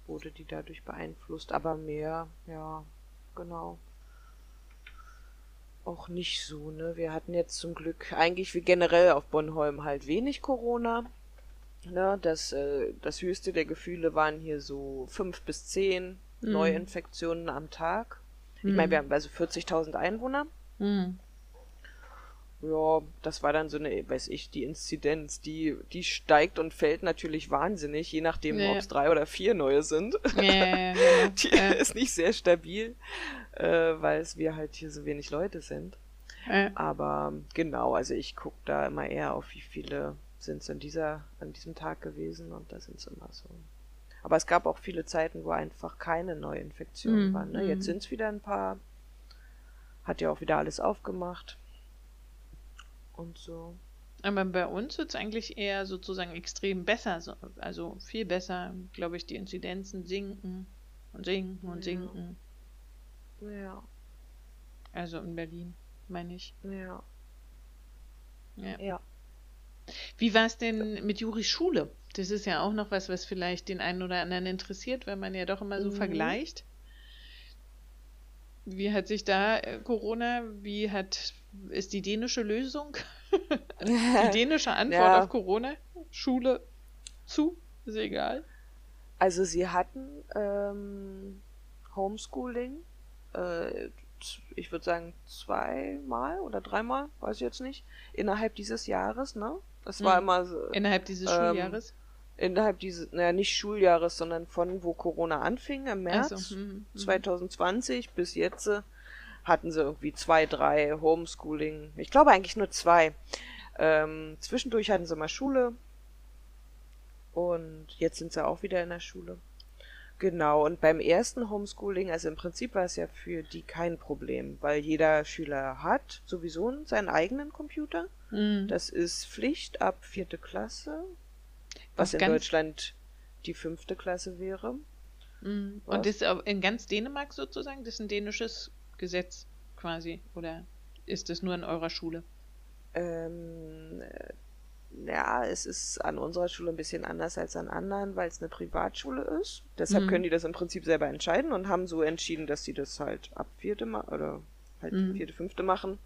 wurde die dadurch beeinflusst, aber mehr, ja, genau. Auch nicht so, ne? Wir hatten jetzt zum Glück eigentlich wie generell auf Bornholm halt wenig Corona. Ne? Das, äh, das höchste der Gefühle waren hier so fünf bis zehn Mhm. Neuinfektionen am Tag. Ich Mhm. meine, wir haben also 40.000 Einwohner. Hm. Ja, das war dann so eine, weiß ich, die Inzidenz, die, die steigt und fällt natürlich wahnsinnig, je nachdem, Ja, ob es drei oder vier neue sind. Genau. Die Ja, ist nicht sehr stabil, äh, weil es wir halt hier so wenig Leute sind. ja. Aber genau, also ich gucke da immer eher auf, wie viele sind es an dieser, an diesem Tag gewesen und da sind es immer so. Aber es gab auch viele Zeiten, wo einfach keine Neuinfektionen Mhm, waren. Ne? mhm. Jetzt sind es wieder ein paar. Hat ja auch wieder alles aufgemacht. Und so. Aber bei uns wird es eigentlich eher sozusagen extrem besser. so- Also viel besser, glaube ich, die Inzidenzen sinken und sinken und Ja. sinken. Ja, Also in Berlin, meine ich. ja, Ja. ja. Wie war es denn mit Juris Schule? Das ist ja auch noch was, was vielleicht den einen oder anderen interessiert, wenn man ja doch immer so Mhm. vergleicht. Wie hat sich da äh, Corona, wie hat, ist die dänische Lösung, die dänische Antwort Ja. auf Corona? Schule zu, ist egal. Also sie hatten ähm, Homeschooling, äh, ich würde sagen zweimal oder dreimal, weiß ich jetzt nicht, innerhalb dieses Jahres, ne? Das war Mhm. immer so, Innerhalb dieses Ähm, Schuljahres. innerhalb dieses, naja, nicht Schuljahres, sondern von wo Corona anfing, im März Also, mhm, mhm. 2020 bis jetzt äh, hatten sie irgendwie zwei, drei Homeschooling. Ich glaube eigentlich nur zwei. Ähm, zwischendurch hatten sie mal Schule. Und jetzt sind sie auch wieder in der Schule. Genau, und beim ersten Homeschooling, also im Prinzip war es ja für die kein Problem, weil jeder Schüler hat sowieso seinen eigenen Computer. Mhm. Das ist Pflicht ab vierte Klasse, was in Deutschland die fünfte Klasse wäre. Mhm. Und das ist auch in ganz Dänemark sozusagen, das ist ein dänisches Gesetz quasi, oder ist das nur in eurer Schule? Ähm, äh, ja, es ist an unserer Schule ein bisschen anders als an anderen, weil es eine Privatschule ist. Deshalb Mhm. können die das im Prinzip selber entscheiden und haben so entschieden, dass sie das halt ab vierte Ma oder halt Mhm. vierte, fünfte machen.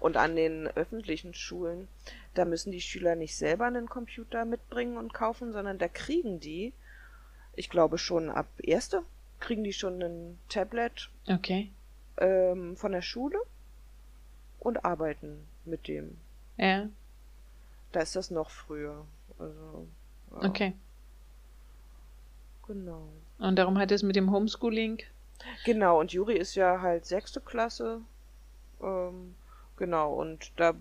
Und an den öffentlichen Schulen, da müssen die Schüler nicht selber einen Computer mitbringen und kaufen, sondern da kriegen die, ich glaube schon ab erste, kriegen die schon ein Tablet Okay. Ähm, von der Schule und arbeiten mit dem. Ja. Da ist das noch früher. Also, ja, Okay. Genau. Und darum hat es mit dem Homeschooling. Genau, und Juri ist ja halt sechste Klasse. Ähm, genau, und da,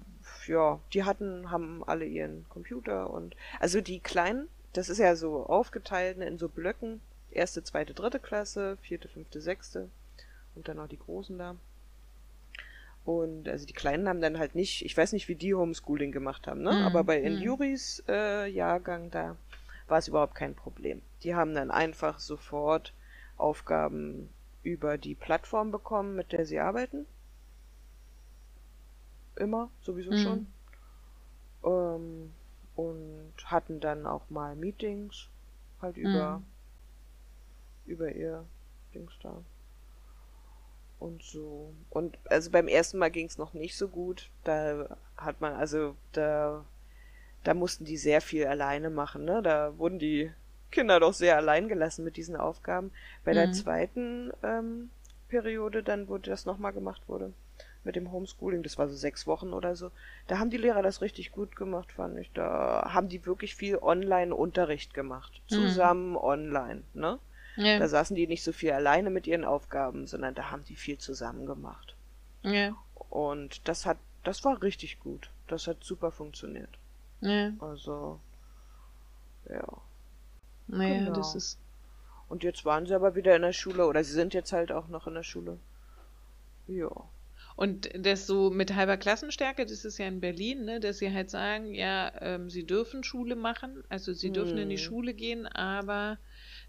ja, die hatten, haben alle ihren Computer und, also die Kleinen, das ist ja so aufgeteilt ne, in so Blöcken. Erste, zweite, dritte Klasse, vierte, fünfte, sechste und dann auch die Großen da. Und also die Kleinen haben dann halt nicht, ich weiß nicht, wie die Homeschooling gemacht haben, ne? Mhm, Aber bei mhm. Juris äh, Jahrgang, da war es überhaupt kein Problem. Die haben dann einfach sofort Aufgaben über die Plattform bekommen, mit der sie arbeiten. Immer, sowieso Mhm. schon. Ähm, und hatten dann auch mal Meetings, halt über, Mhm. über ihr Dings da. Und so. Und also beim ersten Mal ging es noch nicht so gut. Da hat man, also da, da mussten die sehr viel alleine machen, ne? Da wurden die Kinder doch sehr allein gelassen mit diesen Aufgaben. Bei der Mhm. zweiten ähm, Periode, dann wurde das nochmal gemacht wurde mit dem Homeschooling, das war so sechs Wochen oder so, da haben die Lehrer das richtig gut gemacht, fand ich. Da haben die wirklich viel Online-Unterricht gemacht. Mhm. Zusammen online, ne? Da Ja. saßen die nicht so viel alleine mit ihren Aufgaben, sondern da haben die viel zusammen gemacht. Ja. Und das hat, das war richtig gut. Das hat super funktioniert. Ja. Also, ja. Naja, Genau. das ist. Und jetzt waren sie aber wieder in der Schule, oder sie sind jetzt halt auch noch in der Schule. Ja. Und das so mit halber Klassenstärke, das ist ja in Berlin, ne, dass sie halt sagen, ja, ähm, sie dürfen Schule machen, also sie dürfen in die Hm. Schule gehen, aber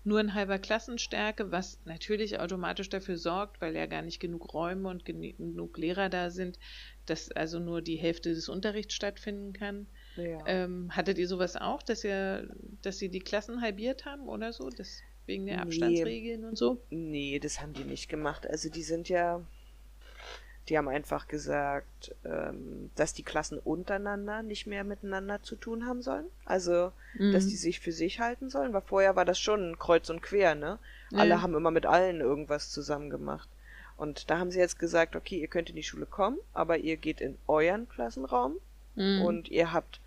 nur in halber Klassenstärke, was natürlich automatisch dafür sorgt, weil ja gar nicht genug Räume und genug Lehrer da sind, dass also nur die Hälfte des Unterrichts stattfinden kann. ja. Ähm, hattet ihr sowas auch, dass ihr, dass sie die Klassen halbiert haben oder so, das wegen der Nee. Abstandsregeln und so? Nee, das haben die nicht gemacht. Also die sind ja, die haben einfach gesagt, ähm, dass die Klassen untereinander nicht mehr miteinander zu tun haben sollen. Also, dass Mhm. die sich für sich halten sollen, weil vorher war das schon kreuz und quer, ne? Alle Ja. haben immer mit allen irgendwas zusammen gemacht. Und da haben sie jetzt gesagt, okay, ihr könnt in die Schule kommen, aber ihr geht in euren Klassenraum Mhm. und ihr habt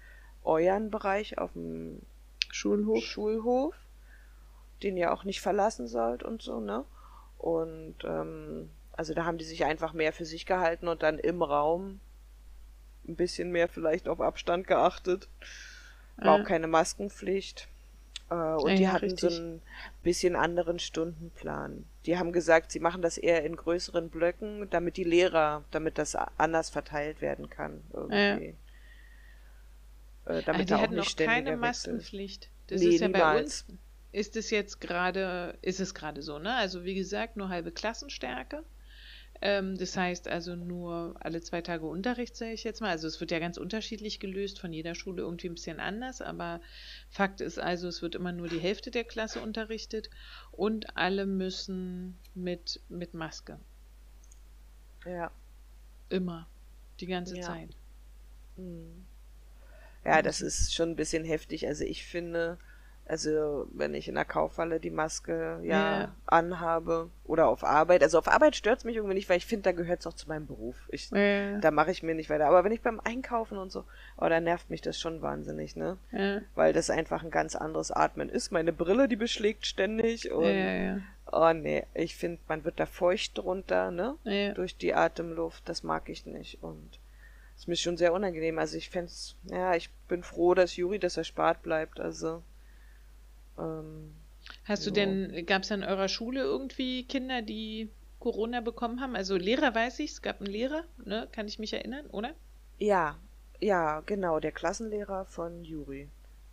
euren Bereich auf dem Schulhof. Schulhof, den ihr auch nicht verlassen sollt und so, ne? Und ähm, also da haben die sich einfach mehr für sich gehalten und dann im Raum ein bisschen mehr vielleicht auf Abstand geachtet. War Ah. auch keine Maskenpflicht. Äh, und Ja, die ja, hatten so richtig. einen bisschen anderen Stundenplan. Die haben gesagt, sie machen das eher in größeren Blöcken, damit die Lehrer, damit das anders verteilt werden kann. Irgendwie. Äh, Ah, damit die da auch hatten ständiger keine. Maskenpflicht. Das Nee, ist ja bei niemals. uns, ist es jetzt gerade, ist es gerade so, ne? Also wie gesagt, nur halbe Klassenstärke. Ähm, das heißt also nur alle zwei Tage Unterricht, sage ich jetzt mal. Also es wird ja ganz unterschiedlich gelöst, von jeder Schule irgendwie ein bisschen anders, aber Fakt ist also, es wird immer nur die Hälfte der Klasse unterrichtet und alle müssen mit, mit Maske. Ja. Immer. Die ganze Ja. Zeit. Hm. Ja, das ist schon ein bisschen heftig. Also ich finde, also wenn ich in der Kaufhalle die Maske ja, Ja. anhabe oder auf Arbeit, also auf Arbeit stört es mich irgendwie nicht, weil ich finde, da gehört es auch zu meinem Beruf. Ich, Ja, Da mache ich mir nicht weiter. Aber wenn ich beim Einkaufen und so, oh, da nervt mich das schon wahnsinnig, ne? Weil das einfach ein ganz anderes Atmen ist. Meine Brille, die beschlägt ständig und oh nee, ich finde, man wird da feucht drunter, ne? durch die Atemluft, das mag ich nicht. Und es ist mir schon sehr unangenehm. Also ich fände ja, ich bin froh, dass Juri das erspart bleibt. Also, ähm, Hast du So. denn, gab es an eurer Schule irgendwie Kinder, die Corona bekommen haben? Also Lehrer weiß ich, es gab einen Lehrer, ne? Kann ich mich erinnern, oder? ja, ja, genau, der Klassenlehrer von Juri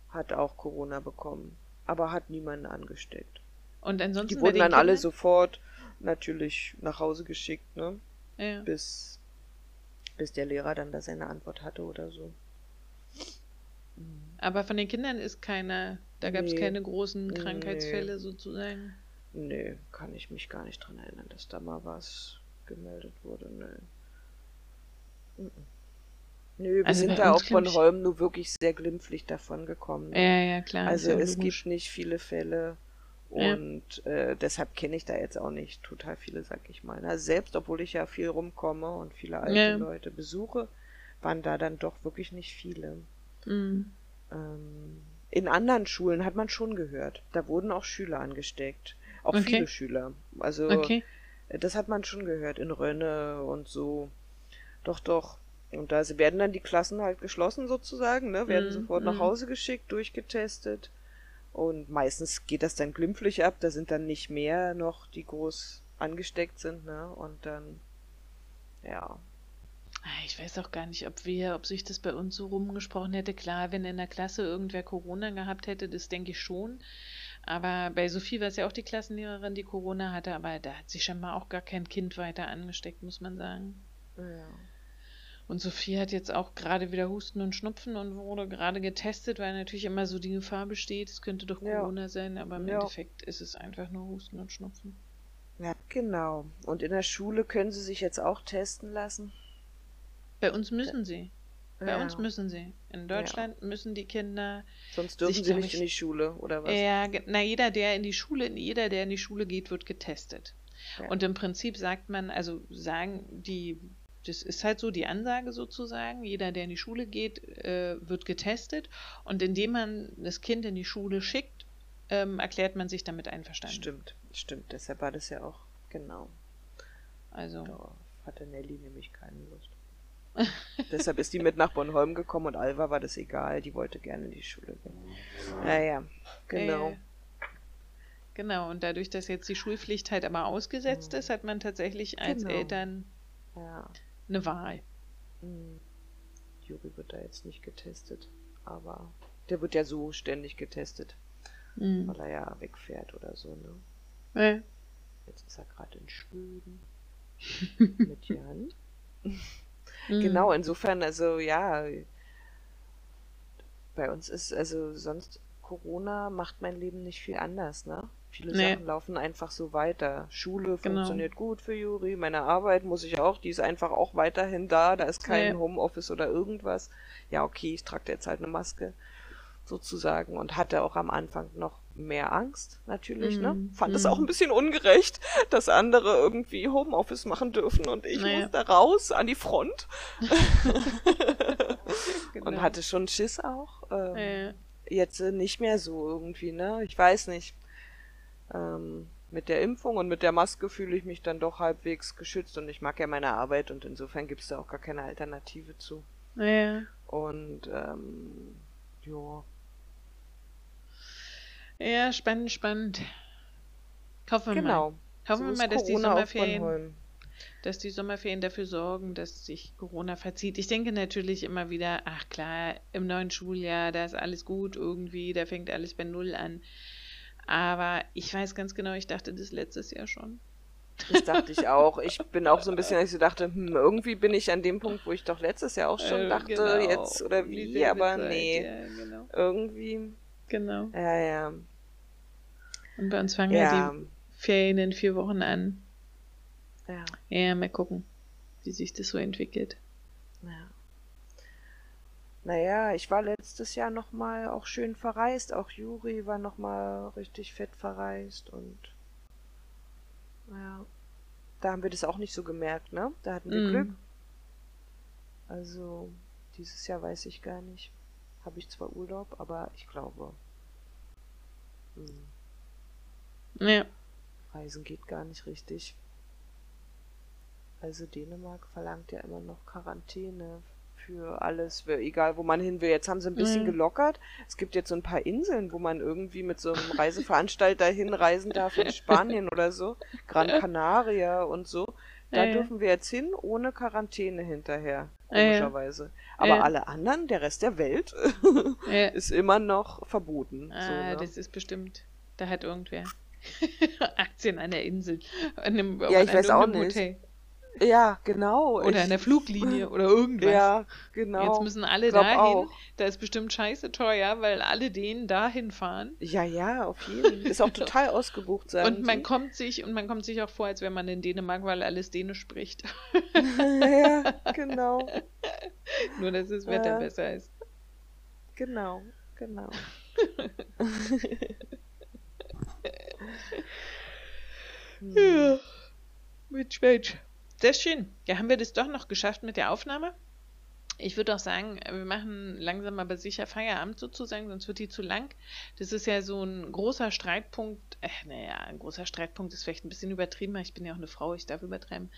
hat auch Corona bekommen, aber hat niemanden angesteckt. Und ansonsten Die wurden den dann alle sofort natürlich nach Hause geschickt, ne? Ja. Bis, bis der Lehrer dann da seine Antwort hatte oder so. Mhm. Aber von den Kindern ist keine, da gab es Nee. keine großen Nee. Krankheitsfälle sozusagen. Nee, kann ich mich gar nicht dran erinnern, dass da mal was gemeldet wurde. Nee. Mhm. Nö, wir Also sind da glaub ich- Bornholm nur wirklich sehr glimpflich davon gekommen. Ja, ja, klar. Also ja es logisch. gibt nicht viele Fälle Ja. und äh, deshalb kenne ich da jetzt auch nicht total viele, sag ich mal. Na, selbst obwohl ich ja viel rumkomme und viele alte Ja. Leute besuche, waren da dann doch wirklich nicht viele. Mhm. Ähm, in anderen Schulen hat man schon gehört, da wurden auch Schüler angesteckt. Auch Okay. viele Schüler. Also Okay. äh, das hat man schon gehört in Rönne und so. Doch, doch. Und da werden dann die Klassen halt geschlossen sozusagen, ne? Werden Mhm, sofort nach mhm. Hause geschickt, durchgetestet. Und meistens geht das dann glimpflich ab. Da sind dann nicht mehr noch, die groß angesteckt sind, ne? Und dann, ja. Ich weiß auch gar nicht, ob wir, ob sich das bei uns so rumgesprochen hätte. Klar, wenn in der Klasse irgendwer Corona gehabt hätte, das denke ich schon. Aber bei Sophie war es ja auch die Klassenlehrerin, die Corona hatte, aber da hat sich scheinbar auch gar kein Kind weiter angesteckt, muss man sagen. ja. Und Sophie hat jetzt auch gerade wieder Husten und Schnupfen und wurde gerade getestet, weil natürlich immer so die Gefahr besteht, es könnte doch Ja. Corona sein, aber im Ja. Endeffekt ist es einfach nur Husten und Schnupfen. Ja, genau. Und in der Schule können sie sich jetzt auch testen lassen. Bei uns müssen sie. Bei Ja. uns müssen sie. In Deutschland müssen die Kinder Sonst dürfen sich, sie nicht ich- in die Schule, oder was? Ja, na, jeder, der in die Schule, jeder, der in die Schule geht, wird getestet. Ja. Und im Prinzip sagt man, also sagen die, das ist halt so die Ansage sozusagen, jeder, der in die Schule geht, äh, wird getestet. Und indem man das Kind in die Schule schickt, ähm, erklärt man sich damit einverstanden. Stimmt, stimmt. Deshalb war das ja auch, genau. Also, Da hatte Nelly nämlich keine Lust. Deshalb ist die mit nach Bornholm gekommen und Alva war das egal, die wollte gerne in die Schule gehen. Naja, genau. Äh, genau, und dadurch, dass jetzt die Schulpflicht halt aber ausgesetzt Mhm. ist, hat man tatsächlich als Genau. Eltern Ja. eine Wahl. hm. Juri wird da jetzt nicht getestet, aber der wird ja so ständig getestet, Mhm. weil er ja wegfährt oder so, ne? Ja. Jetzt ist er gerade in Schweden mit Jan. Mhm. Genau, insofern, also ja, bei uns ist, also sonst Corona macht mein Leben nicht viel anders, ne? Viele Nee. Sachen laufen einfach so weiter. Schule Genau. funktioniert gut für Juri, meine Arbeit muss ich auch, die ist einfach auch weiterhin da, da ist kein Ja. Homeoffice oder irgendwas. Ja, okay, ich trage jetzt halt eine Maske sozusagen und hatte auch am Anfang noch mehr Angst, natürlich, ne? Mhm. Fand es Mhm. auch ein bisschen ungerecht, dass andere irgendwie Homeoffice machen dürfen und ich Naja. musste raus an die Front Genau. und hatte schon Schiss auch. Ähm, Ja. Jetzt äh, nicht mehr so irgendwie, ne? Ich weiß nicht. Ähm, mit der Impfung und mit der Maske fühle ich mich dann doch halbwegs geschützt und ich mag ja meine Arbeit und insofern gibt es da auch gar keine Alternative zu. Ja. Und ähm, ja, Ja, spannend, spannend. Hoffen wir genau. mal. Hoffen So wir mal, dass die Sommerferien, dass die Sommerferien dafür sorgen, dass sich Corona verzieht. Ich denke natürlich immer wieder, ach klar, im neuen Schuljahr, da ist alles gut irgendwie, da fängt alles bei Null an. Aber ich weiß ganz genau, ich dachte das letztes Jahr schon. Das dachte ich auch. Ich bin auch so ein bisschen, dass ich so dachte, hm, irgendwie bin ich an dem Punkt, wo ich doch letztes Jahr auch schon Äh, dachte, genau. jetzt oder wie, Dieselbe aber Zeit, nee. Ja, genau. Irgendwie, genau. ja, ja. Und bei uns fangen ja, Ja, die Ferien in vier Wochen an. ja, Ja, mal gucken, wie sich das so entwickelt. ja. Naja, ich war letztes Jahr nochmal auch schön verreist. Auch Juri war nochmal richtig fett verreist und ja, da haben wir das auch nicht so gemerkt, ne? Da hatten wir Mm. Glück. Also, dieses Jahr weiß ich gar nicht. Habe ich zwar Urlaub, aber ich glaube, hm, Ja, Reisen geht gar nicht richtig. Also Dänemark verlangt ja immer noch Quarantäne für alles, egal wo man hin will. Jetzt haben sie ein bisschen Mhm. gelockert. Es gibt jetzt so ein paar Inseln, wo man irgendwie mit so einem Reiseveranstalter hinreisen darf in Spanien oder so. Gran Canaria und so. Da Ja, ja. dürfen wir jetzt hin, ohne Quarantäne hinterher. Ja. Komischerweise. Aber Ja. alle anderen, der Rest der Welt, ist immer noch verboten. Ah, so, ne? das ist bestimmt. Da hat irgendwer Aktien an der Insel. An einem, Ja, ich an weiß auch nicht. Hotel. Ja, genau. Oder Ich- an der Fluglinie oder irgendwas. Ja, genau. Jetzt müssen alle dahin. auch. Da ist bestimmt scheiße teuer, weil alle denen dahin fahren. Ja, ja, auf jeden. Ist auch total ausgebucht, sagen Und man die. kommt sich und man kommt sich auch vor, als wenn man in Dänemark, weil alles Dänisch spricht. ja, genau, Nur dass das Wetter Ja. besser ist. genau, genau. Hm. Ja. Mensch, Mensch. Sehr schön. Ja, haben wir das doch noch geschafft mit der Aufnahme? Ich würde auch sagen, wir machen langsam aber sicher Feierabend sozusagen, sonst wird die zu lang. Das ist ja so ein großer Streitpunkt, äh, naja, ein großer Streitpunkt ist vielleicht ein bisschen übertrieben, aber ich bin ja auch eine Frau, ich darf übertreiben,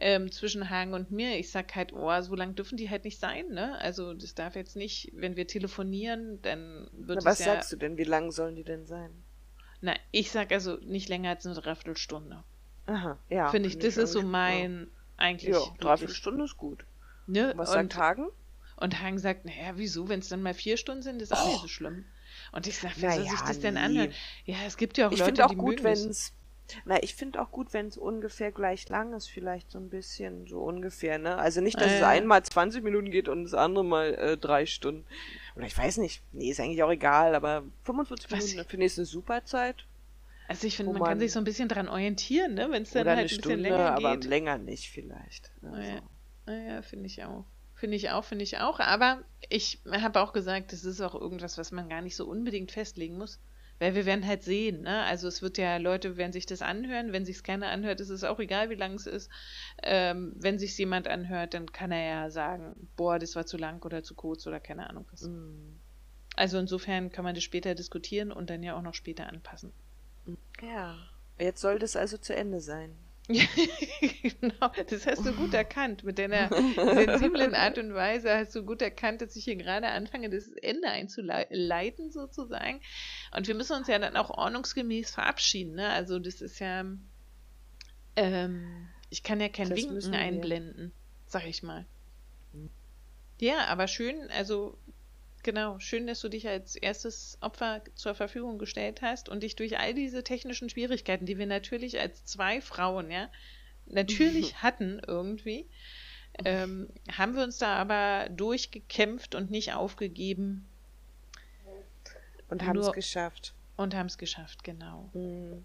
ähm, zwischen Hagen und mir. Ich sag halt, oh, so lang dürfen die halt nicht sein, ne? Also das darf jetzt nicht, wenn wir telefonieren, dann wird Na, es was ja... sagst du denn? Wie lang sollen die denn sein? Na, ich sag also nicht länger als eine Dreiviertelstunde. Aha, ja. Finde ich, das ist so mein, eigentlich. Ja, dreiviertel Stunde ist gut. Ne? Was und, sagt Hagen? und Hagen sagt, naja, wieso, wenn es dann mal vier Stunden sind, ist auch Oh. nicht so schlimm. Und ich sage, wie Na soll sich ja, das denn nee. anhören? Ja, es gibt ja auch Ich Leute, finde auch die gut, mögen wenn es. es. Na, ich finde auch gut, wenn es ungefähr gleich lang ist, vielleicht so ein bisschen, so ungefähr, ne? Also nicht, dass Ah, es ja. einmal 20 Minuten geht und das andere mal äh, drei Stunden. Oder ich weiß nicht. Nee, ist eigentlich auch egal, aber 45 Was? Minuten finde ich eine super Zeit. Also ich finde, wo man, kann man- sich so ein bisschen dran orientieren, ne? Wenn es dann halt ein bisschen Stunde, länger aber geht. länger nicht vielleicht. ne, Ja. so. Naja, finde ich auch. Finde ich auch, finde ich auch. Aber ich habe auch gesagt, das ist auch irgendwas, was man gar nicht so unbedingt festlegen muss. Weil wir werden halt sehen, ne? Also es wird ja, Leute werden sich das anhören. Wenn sich es keiner anhört, ist es auch egal, wie lang es ist. Ähm, wenn sich jemand anhört, dann kann er ja sagen, boah, das war zu lang oder zu kurz oder keine Ahnung was. Mm. Also insofern kann man das später diskutieren und dann ja auch noch später anpassen. Ja. Jetzt soll das also zu Ende sein. genau, das hast du gut erkannt. Mit deiner sensiblen Art und Weise hast du gut erkannt, dass ich hier gerade anfange, das Ende einzuleiten sozusagen. Und wir müssen uns ja dann auch ordnungsgemäß verabschieden. Ne? Also das ist ja, ähm, ich kann ja kein Das Winken einblenden, sag ich mal. Ja, aber schön, also genau, schön, dass du dich als erstes Opfer zur Verfügung gestellt hast und dich durch all diese technischen Schwierigkeiten, die wir natürlich als zwei Frauen, ja, natürlich hatten irgendwie, ähm, haben wir uns da aber durchgekämpft und nicht aufgegeben Und haben es geschafft. und haben es geschafft, genau. Hm.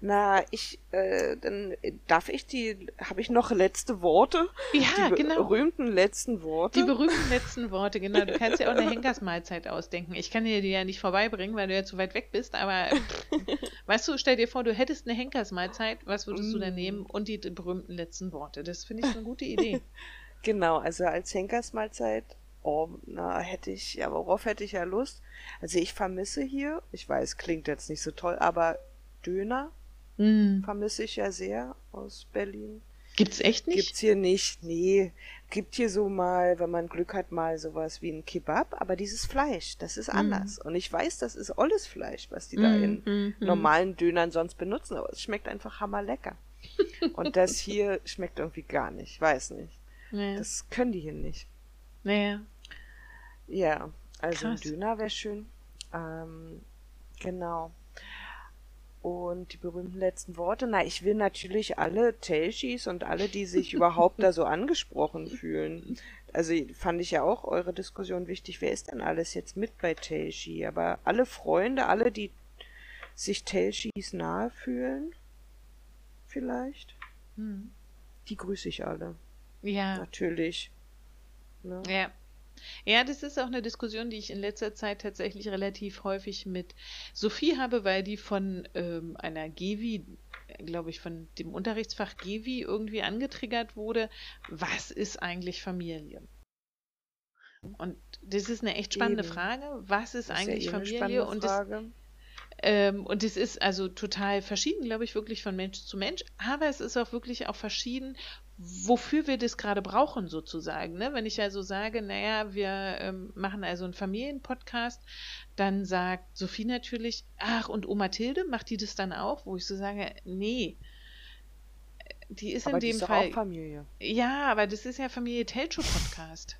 Na, ich, äh, dann äh, darf ich die, habe ich noch letzte Worte? Ja, die genau. berühmten letzten Worte. Die berühmten letzten Worte, genau. Du kannst ja auch eine Henkersmahlzeit ausdenken. Ich kann dir die ja nicht vorbeibringen, weil du ja zu weit weg bist, aber weißt du, stell dir vor, du hättest eine Henkersmahlzeit, was würdest du da Mm. nehmen? Und die berühmten letzten Worte. Das finde ich eine gute Idee. Genau, also als Henkersmahlzeit, oh, na, hätte ich, ja, worauf hätte ich ja Lust? Also ich vermisse hier, ich weiß, klingt jetzt nicht so toll, aber Döner Mm. vermisse ich ja sehr aus Berlin. Gibt's echt nicht? Gibt's hier nicht, nee. Gibt hier so mal, wenn man Glück hat, mal sowas wie ein Kebab, aber dieses Fleisch, das ist Mhm. anders. Und ich weiß, das ist alles Fleisch, was die da Mm, in mm, mm. normalen Dönern sonst benutzen, aber es schmeckt einfach hammerlecker. Und das hier schmeckt irgendwie gar nicht, weiß nicht. Ja. Das können die hier nicht. Naja. Ja, also Krass. ein Döner wäre schön. Ähm, genau. Und die berühmten letzten Worte. Na, ich will natürlich alle Telshis und alle, die sich überhaupt da so angesprochen fühlen. Also fand ich ja auch eure Diskussion wichtig. Wer ist denn alles jetzt mit bei Telshi? Aber alle Freunde, alle, die sich Telshis nahe fühlen, vielleicht, Hm. die grüße ich alle. Ja. Natürlich. Ne? Ja. Ja, das ist auch eine Diskussion, die ich in letzter Zeit tatsächlich relativ häufig mit Sophie habe, weil die von ähm, einer Gewi, glaube ich, von dem Unterrichtsfach Gewi irgendwie angetriggert wurde. Was ist eigentlich Familie? Und das ist eine echt spannende Eben. Frage. Was ist Das ist ja eigentlich eh eine Familie? Und das, ähm, und es ist also total verschieden, glaube ich, wirklich von Mensch zu Mensch. Aber es ist auch wirklich auch verschieden, wofür wir das gerade brauchen, sozusagen. Ne? Wenn ich also sage, naja, wir ähm, machen also einen Familienpodcast, dann sagt Sophie natürlich, ach, und Oma Tilde, macht die das dann auch? Wo ich so sage, nee. Die ist Aber in dem ist Fall. auch Familie. Ja, aber das ist ja Familie Telcho Podcast.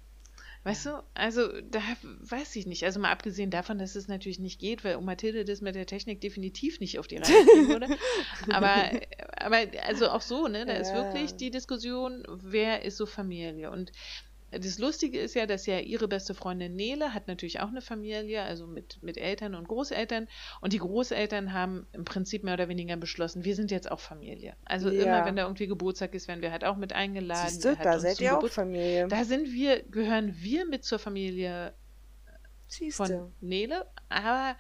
Weißt du, also da weiß ich nicht. Also mal abgesehen davon, dass es natürlich nicht geht, weil Oma Tilde das mit der Technik definitiv nicht auf die Reihe kriegen würde. aber, aber also auch so, ne? Da ja. ist wirklich die Diskussion, wer ist so Familie? Und das Lustige ist ja, dass ja ihre beste Freundin Nele hat natürlich auch eine Familie, also mit, mit Eltern und Großeltern. Und die Großeltern haben im Prinzip mehr oder weniger beschlossen, wir sind jetzt auch Familie. Also ja. immer, wenn da irgendwie Geburtstag ist, werden wir halt auch mit eingeladen. Siehst du, da seid ihr auch Familie. Da sind wir, gehören wir mit zur Familie Siehste. von Nele. Aber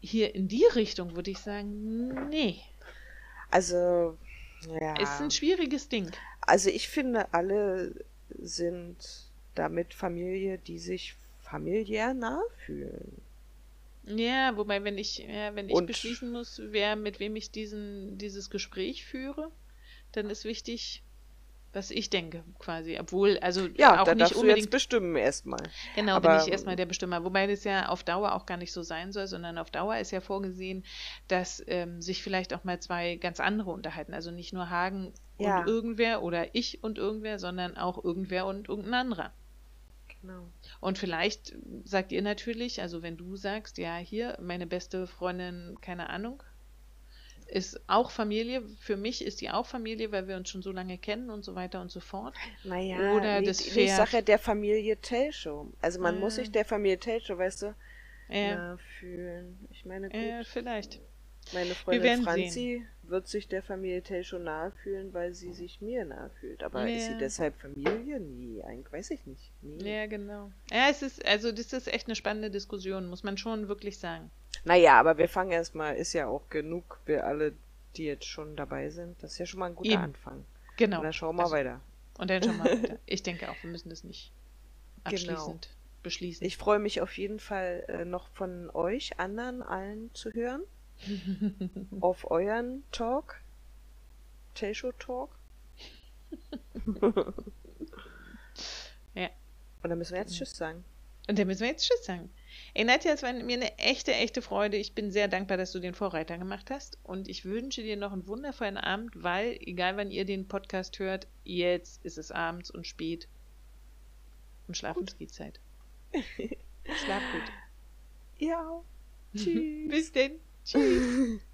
hier in die Richtung würde ich sagen, nee. Also, ja. Ist ein schwieriges Ding. Also ich finde, alle sind damit Familie, die sich familiär nah fühlen. Ja, wobei, wenn ich, ja, wenn ich Und beschließen muss, wer mit wem ich diesen, dieses Gespräch führe, dann ist wichtig, was ich denke, quasi. Obwohl, also ja, auch da nicht unbedingt. Du jetzt bestimmen erstmal. Genau, Aber, bin ich erstmal der Bestimmer. Wobei das ja auf Dauer auch gar nicht so sein soll, sondern auf Dauer ist ja vorgesehen, dass ähm, sich vielleicht auch mal zwei ganz andere unterhalten. Also nicht nur Hagen ja. und irgendwer oder ich und irgendwer, sondern auch irgendwer und irgendein anderer. Genau. Und vielleicht sagt ihr natürlich, also wenn du sagst, ja, hier, meine beste Freundin, keine Ahnung, ist auch Familie. Für mich ist die auch Familie, weil wir uns schon so lange kennen und so weiter und so fort. Naja, Oder nee, das Pferd. sage ja der Familie Telshow. Also man äh, muss sich der Familie Telshow, weißt du, äh, fühlen. Ich meine, gut. Äh, vielleicht. Meine Freundin Franzi sehen. Wird sich der Familie Telshow nahe fühlen, weil sie sich mir nahe fühlt. Aber ja. ist sie deshalb Familie? Nee, eigentlich weiß ich nicht. Nee. Ja, genau. Ja, es ist, also das ist echt eine spannende Diskussion, muss man schon wirklich sagen. Naja, aber wir fangen erstmal, ist ja auch genug, wir alle, die jetzt schon dabei sind. Das ist ja schon mal ein guter Eben. Anfang. Genau. Und dann schauen wir also, weiter. Und dann schauen wir weiter. Ich denke auch, wir müssen das nicht abschließend genau. beschließen. Ich freue mich auf jeden Fall äh, noch von euch anderen allen zu hören. Auf euren Talk. Tayshow Talk. ja. Und dann müssen wir jetzt Tschüss sagen. Und dann müssen wir jetzt Tschüss sagen. Ey, Nadja, es war mir eine echte, echte Freude. Ich bin sehr dankbar, dass du den Vorreiter gemacht hast. Und ich wünsche dir noch einen wundervollen Abend, weil, egal wann ihr den Podcast hört, jetzt ist es abends und spät. Und Schlafensgehzeit. Schlaf gut. Ja. Tschüss. Bis denn. Tschüss.